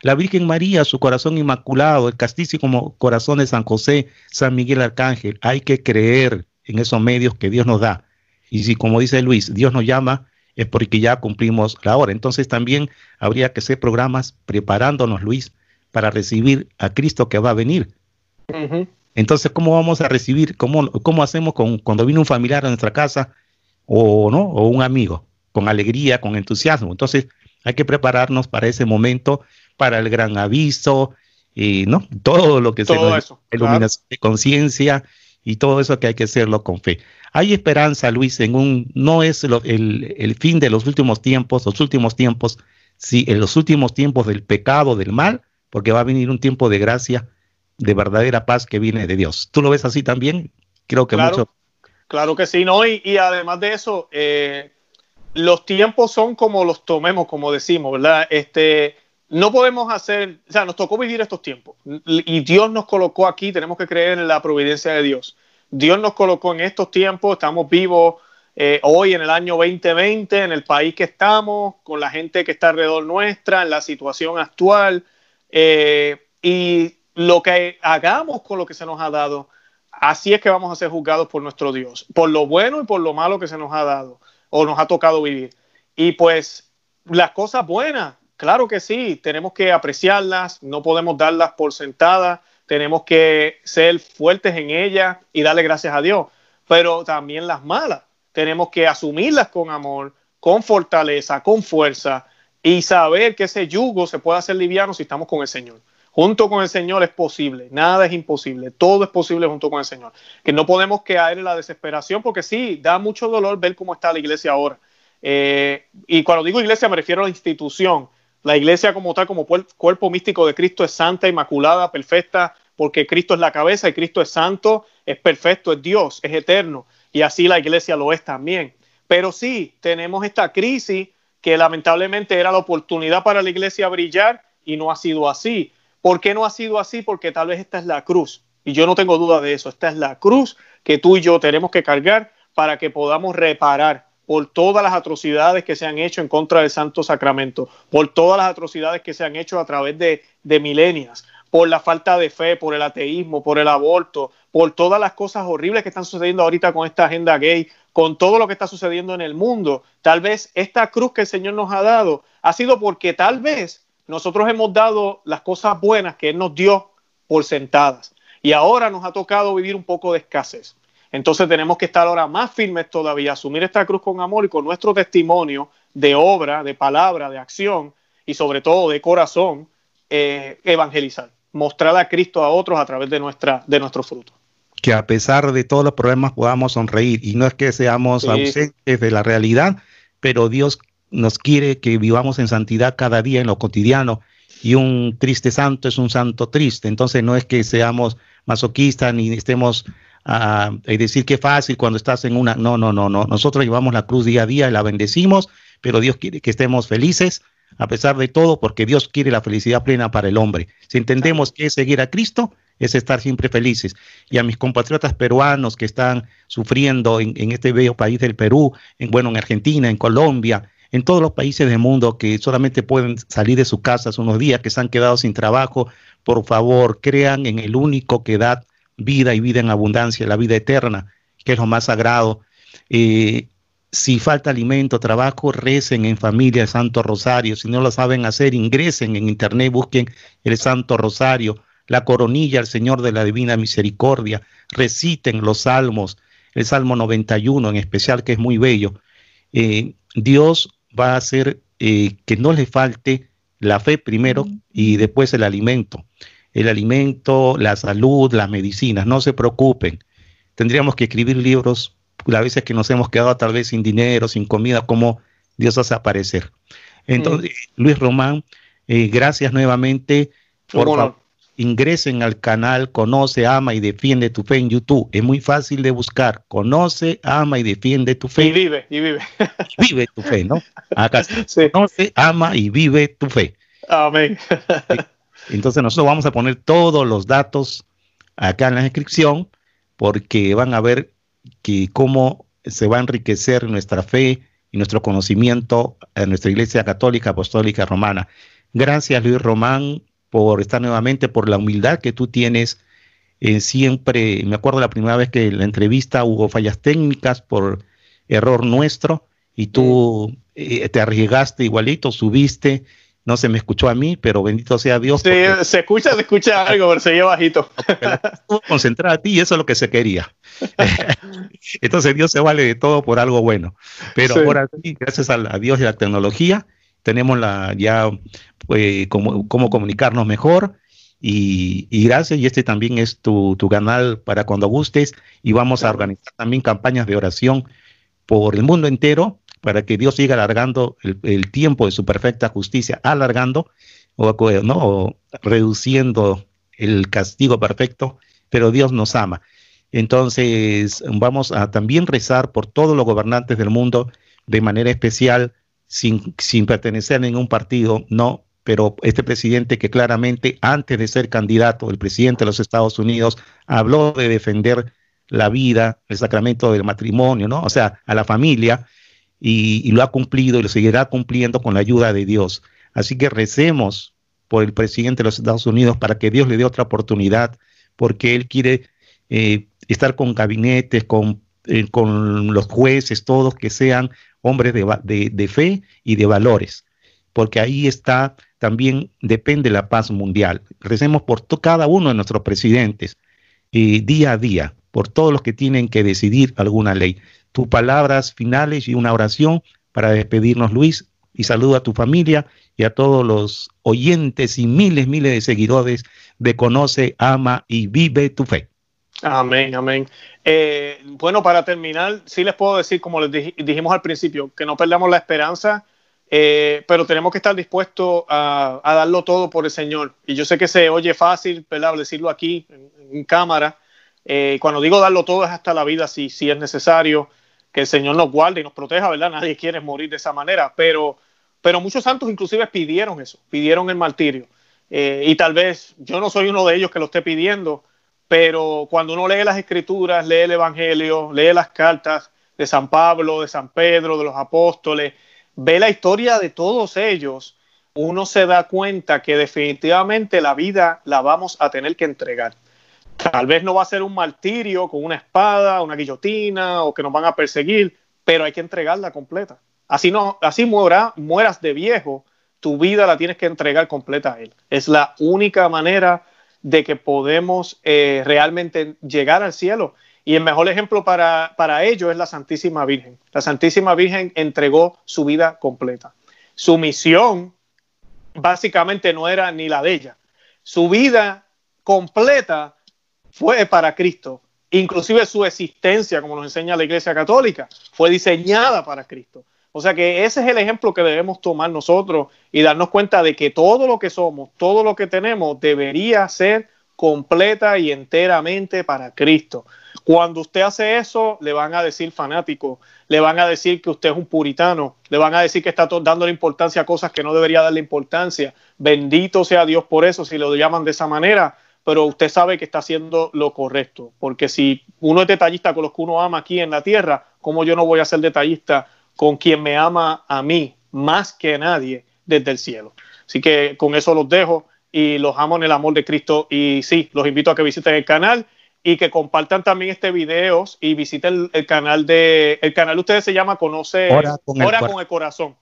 La Virgen María, su corazón inmaculado, el castísimo corazón de San José, San Miguel Arcángel, hay que creer en esos medios que Dios nos da. Y si, como dice Luis, Dios nos llama, es porque ya cumplimos la hora. Entonces también habría que hacer programas preparándonos, Luis, para recibir a Cristo que va a venir. Entonces, ¿cómo vamos a recibir? ¿Cómo, cómo hacemos con, cuando viene un familiar a nuestra casa o no o un amigo? con alegría, con entusiasmo. Entonces, hay que prepararnos para ese momento, para el gran aviso, y no todo lo que todo se iluminación de conciencia y todo eso que hay que hacerlo con fe. Hay esperanza, Luis, en un no es el, el, fin de los últimos tiempos, los últimos tiempos, sí, en los últimos tiempos del pecado, del mal, porque va a venir un tiempo de gracia, de verdadera paz que viene de Dios. ¿Tú lo ves así también? Creo que claro, mucho. Claro que sí, ¿no? Y, y además de eso, eh, los tiempos son como los tomemos, como decimos, ¿verdad? Este, no podemos hacer, o sea, nos tocó vivir estos tiempos y Dios nos colocó aquí, tenemos que creer en la providencia de Dios. Dios nos colocó en estos tiempos, estamos vivos eh, hoy en el año 2020, en el país que estamos, con la gente que está alrededor nuestra, en la situación actual. Eh, y lo que hagamos con lo que se nos ha dado, así es que vamos a ser juzgados por nuestro Dios, por lo bueno y por lo malo que se nos ha dado o nos ha tocado vivir. Y pues las cosas buenas, claro que sí, tenemos que apreciarlas, no podemos darlas por sentadas, tenemos que ser fuertes en ellas y darle gracias a Dios, pero también las malas, tenemos que asumirlas con amor, con fortaleza, con fuerza y saber que ese yugo se puede hacer liviano si estamos con el Señor. Junto con el Señor es posible, nada es imposible, todo es posible junto con el Señor. Que no podemos caer en la desesperación porque sí, da mucho dolor ver cómo está la iglesia ahora. Eh, y cuando digo iglesia me refiero a la institución. La iglesia como tal, como cuerpo místico de Cristo es santa, inmaculada, perfecta, porque Cristo es la cabeza y Cristo es santo, es perfecto, es Dios, es eterno. Y así la iglesia lo es también. Pero sí, tenemos esta crisis que lamentablemente era la oportunidad para la iglesia brillar y no ha sido así. ¿Por qué no ha sido así? Porque tal vez esta es la cruz. Y yo no tengo duda de eso. Esta es la cruz que tú y yo tenemos que cargar para que podamos reparar por todas las atrocidades que se han hecho en contra del Santo Sacramento, por todas las atrocidades que se han hecho a través de, de milenias, por la falta de fe, por el ateísmo, por el aborto, por todas las cosas horribles que están sucediendo ahorita con esta agenda gay, con todo lo que está sucediendo en el mundo. Tal vez esta cruz que el Señor nos ha dado ha sido porque tal vez nosotros hemos dado las cosas buenas que Él nos dio por sentadas y ahora nos ha tocado vivir un poco de escasez. Entonces tenemos que estar ahora más firmes todavía, asumir esta cruz con amor y con nuestro testimonio de obra, de palabra, de acción y sobre todo de corazón, eh, evangelizar, mostrar a Cristo a otros a través de, nuestra, de nuestro fruto. Que a pesar de todos los problemas podamos sonreír y no es que seamos sí. ausentes de la realidad, pero Dios nos quiere que vivamos en santidad cada día en lo cotidiano y un triste santo es un santo triste. Entonces no es que seamos masoquistas ni estemos a decir que fácil cuando estás en una. No, no, no, no. Nosotros llevamos la cruz día a día y la bendecimos, pero Dios quiere que estemos felices a pesar de todo, porque Dios quiere la felicidad plena para el hombre. Si entendemos que es seguir a Cristo, es estar siempre felices. Y a mis compatriotas peruanos que están sufriendo en, en este bello país del Perú, en, bueno, en Argentina, en Colombia, en todos los países del mundo que solamente pueden salir de sus casas unos días, que se han quedado sin trabajo, por favor, crean en el único que da vida y vida en abundancia, la vida eterna, que es lo más sagrado. Eh, si falta alimento, trabajo, recen en familia el Santo Rosario. Si no lo saben hacer, ingresen en internet, busquen el Santo Rosario, la coronilla al Señor de la Divina Misericordia, reciten los salmos, el Salmo 91 en especial, que es muy bello. Eh, Dios va a hacer eh, que no le falte la fe primero y después el alimento. El alimento, la salud, las medicinas, no se preocupen. Tendríamos que escribir libros las veces que nos hemos quedado tal vez sin dinero, sin comida, como Dios hace aparecer. Entonces. Luis Román, eh, gracias nuevamente. Por favor, ingresen al canal Conoce, Ama y Defiende tu Fe en YouTube. Es muy fácil de buscar. Conoce, Ama y Defiende tu Fe. Y vive, y vive. vive tu fe, ¿no? Acá (laughs) sí. Conoce, Ama y Vive tu Fe. Amén. Entonces nosotros vamos a poner todos los datos acá en la descripción porque van a ver que cómo se va a enriquecer nuestra fe y nuestro conocimiento en nuestra Iglesia Católica Apostólica Romana. Gracias Luis Román por estar nuevamente, por la humildad que tú tienes. Eh, siempre, me acuerdo la primera vez que en la entrevista hubo fallas técnicas por error nuestro y tú eh, te arriesgaste igualito, subiste no se me escuchó a mí, pero bendito sea Dios. Sí, se escucha, se escucha (laughs) algo, pero se oye bajito. Estuvo concentrada a ti y eso es lo que se quería. (laughs) Entonces Dios se vale de todo por algo bueno. Pero ahora sí, gracias a, Dios y a la tecnología, tenemos la, ya pues, cómo, comunicarnos mejor. Y, gracias, y este también es tu, tu canal para cuando gustes. Y vamos a organizar también campañas de oración por el mundo entero para que Dios siga alargando el, tiempo de su perfecta justicia, alargando o, ¿no? reduciendo el castigo perfecto, pero Dios nos ama. Entonces vamos a también rezar por todos los gobernantes del mundo de manera especial, sin, sin pertenecer a ningún partido, no, pero este presidente que claramente antes de ser candidato, el presidente de los Estados Unidos, habló de defender la vida, el sacramento del matrimonio, ¿no? O sea, a la familia, y, lo ha cumplido y lo seguirá cumpliendo con la ayuda de Dios. Así que recemos por el presidente de los Estados Unidos para que Dios le dé otra oportunidad, porque él quiere eh, estar con gabinetes, con, eh, con, los jueces, todos que sean hombres de, fe y de valores, porque ahí está también depende la paz mundial. Recemos por cada uno de nuestros presidentes eh, día a día, por todos los que tienen que decidir alguna ley tus palabras finales y una oración para despedirnos, Luis, y saludo a tu familia y a todos los oyentes y miles, miles de seguidores de Conoce, Ama y Vive tu Fe. Amén, amén. Eh, bueno, para terminar, sí les puedo decir, como les dijimos al principio, que no perdamos la esperanza, eh, pero tenemos que estar dispuestos a, darlo todo por el Señor. Y yo sé que se oye fácil, ¿verdad? Decirlo aquí en, cámara. Eh, cuando digo darlo todo es hasta la vida, si, si es necesario que el Señor nos guarde y nos proteja, ¿verdad? Nadie quiere morir de esa manera, pero, pero muchos santos inclusive pidieron eso, pidieron el martirio. Eh, y tal vez yo no soy uno de ellos que lo esté pidiendo, pero cuando uno lee las escrituras, lee el Evangelio, lee las cartas de San Pablo, de San Pedro, de los apóstoles, ve la historia de todos ellos, uno se da cuenta que definitivamente la vida la vamos a tener que entregar. Tal vez no va a ser un martirio con una espada, una guillotina o que nos van a perseguir, pero hay que entregarla completa. Así no, así mueras de viejo, tu vida la tienes que entregar completa a Él. Es la única manera de que podemos eh, realmente llegar al cielo. Y el mejor ejemplo para, para ello es la Santísima Virgen. La Santísima Virgen entregó su vida completa. Su misión básicamente no era ni la de ella. Su vida completa fue para Cristo. Inclusive su existencia, como nos enseña la Iglesia Católica, fue diseñada para Cristo. O sea que ese es el ejemplo que debemos tomar nosotros y darnos cuenta de que todo lo que somos, todo lo que tenemos, debería ser completa y enteramente para Cristo. Cuando usted hace eso, le van a decir fanático, le van a decir que usted es un puritano, le van a decir que está dando importancia a cosas que no debería darle importancia. Bendito sea Dios por eso, si lo llaman de esa manera, pero usted sabe que está haciendo lo correcto, porque si uno es detallista con los que uno ama aquí en la tierra, ¿cómo yo no voy a ser detallista con quien me ama a mí más que nadie desde el cielo? Así que con eso los dejo y los amo en el amor de Cristo y sí, los invito a que visiten el canal y que compartan también este video y visiten el, canal de el canal ustedes se llama Conoce Hora con, el, con el Corazón.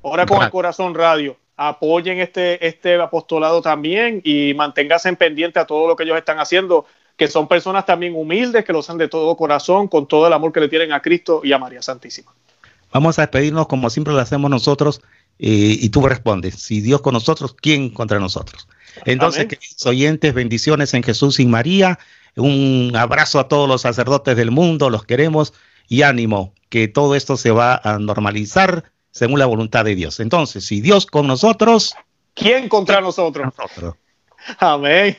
Hora con el Corazón Radio apoyen este, este apostolado también y manténganse en pendiente a todo lo que ellos están haciendo, que son personas también humildes, que lo hacen de todo corazón, con todo el amor que le tienen a Cristo y a María Santísima. Vamos a despedirnos como siempre lo hacemos nosotros eh, y tú respondes, si Dios con nosotros, ¿quién contra nosotros? Entonces, queridos oyentes, bendiciones en Jesús y María, un abrazo a todos los sacerdotes del mundo, los queremos y ánimo, que todo esto se va a normalizar según la voluntad de Dios. Entonces, si Dios con nosotros, ¿quién contra nosotros? Amén.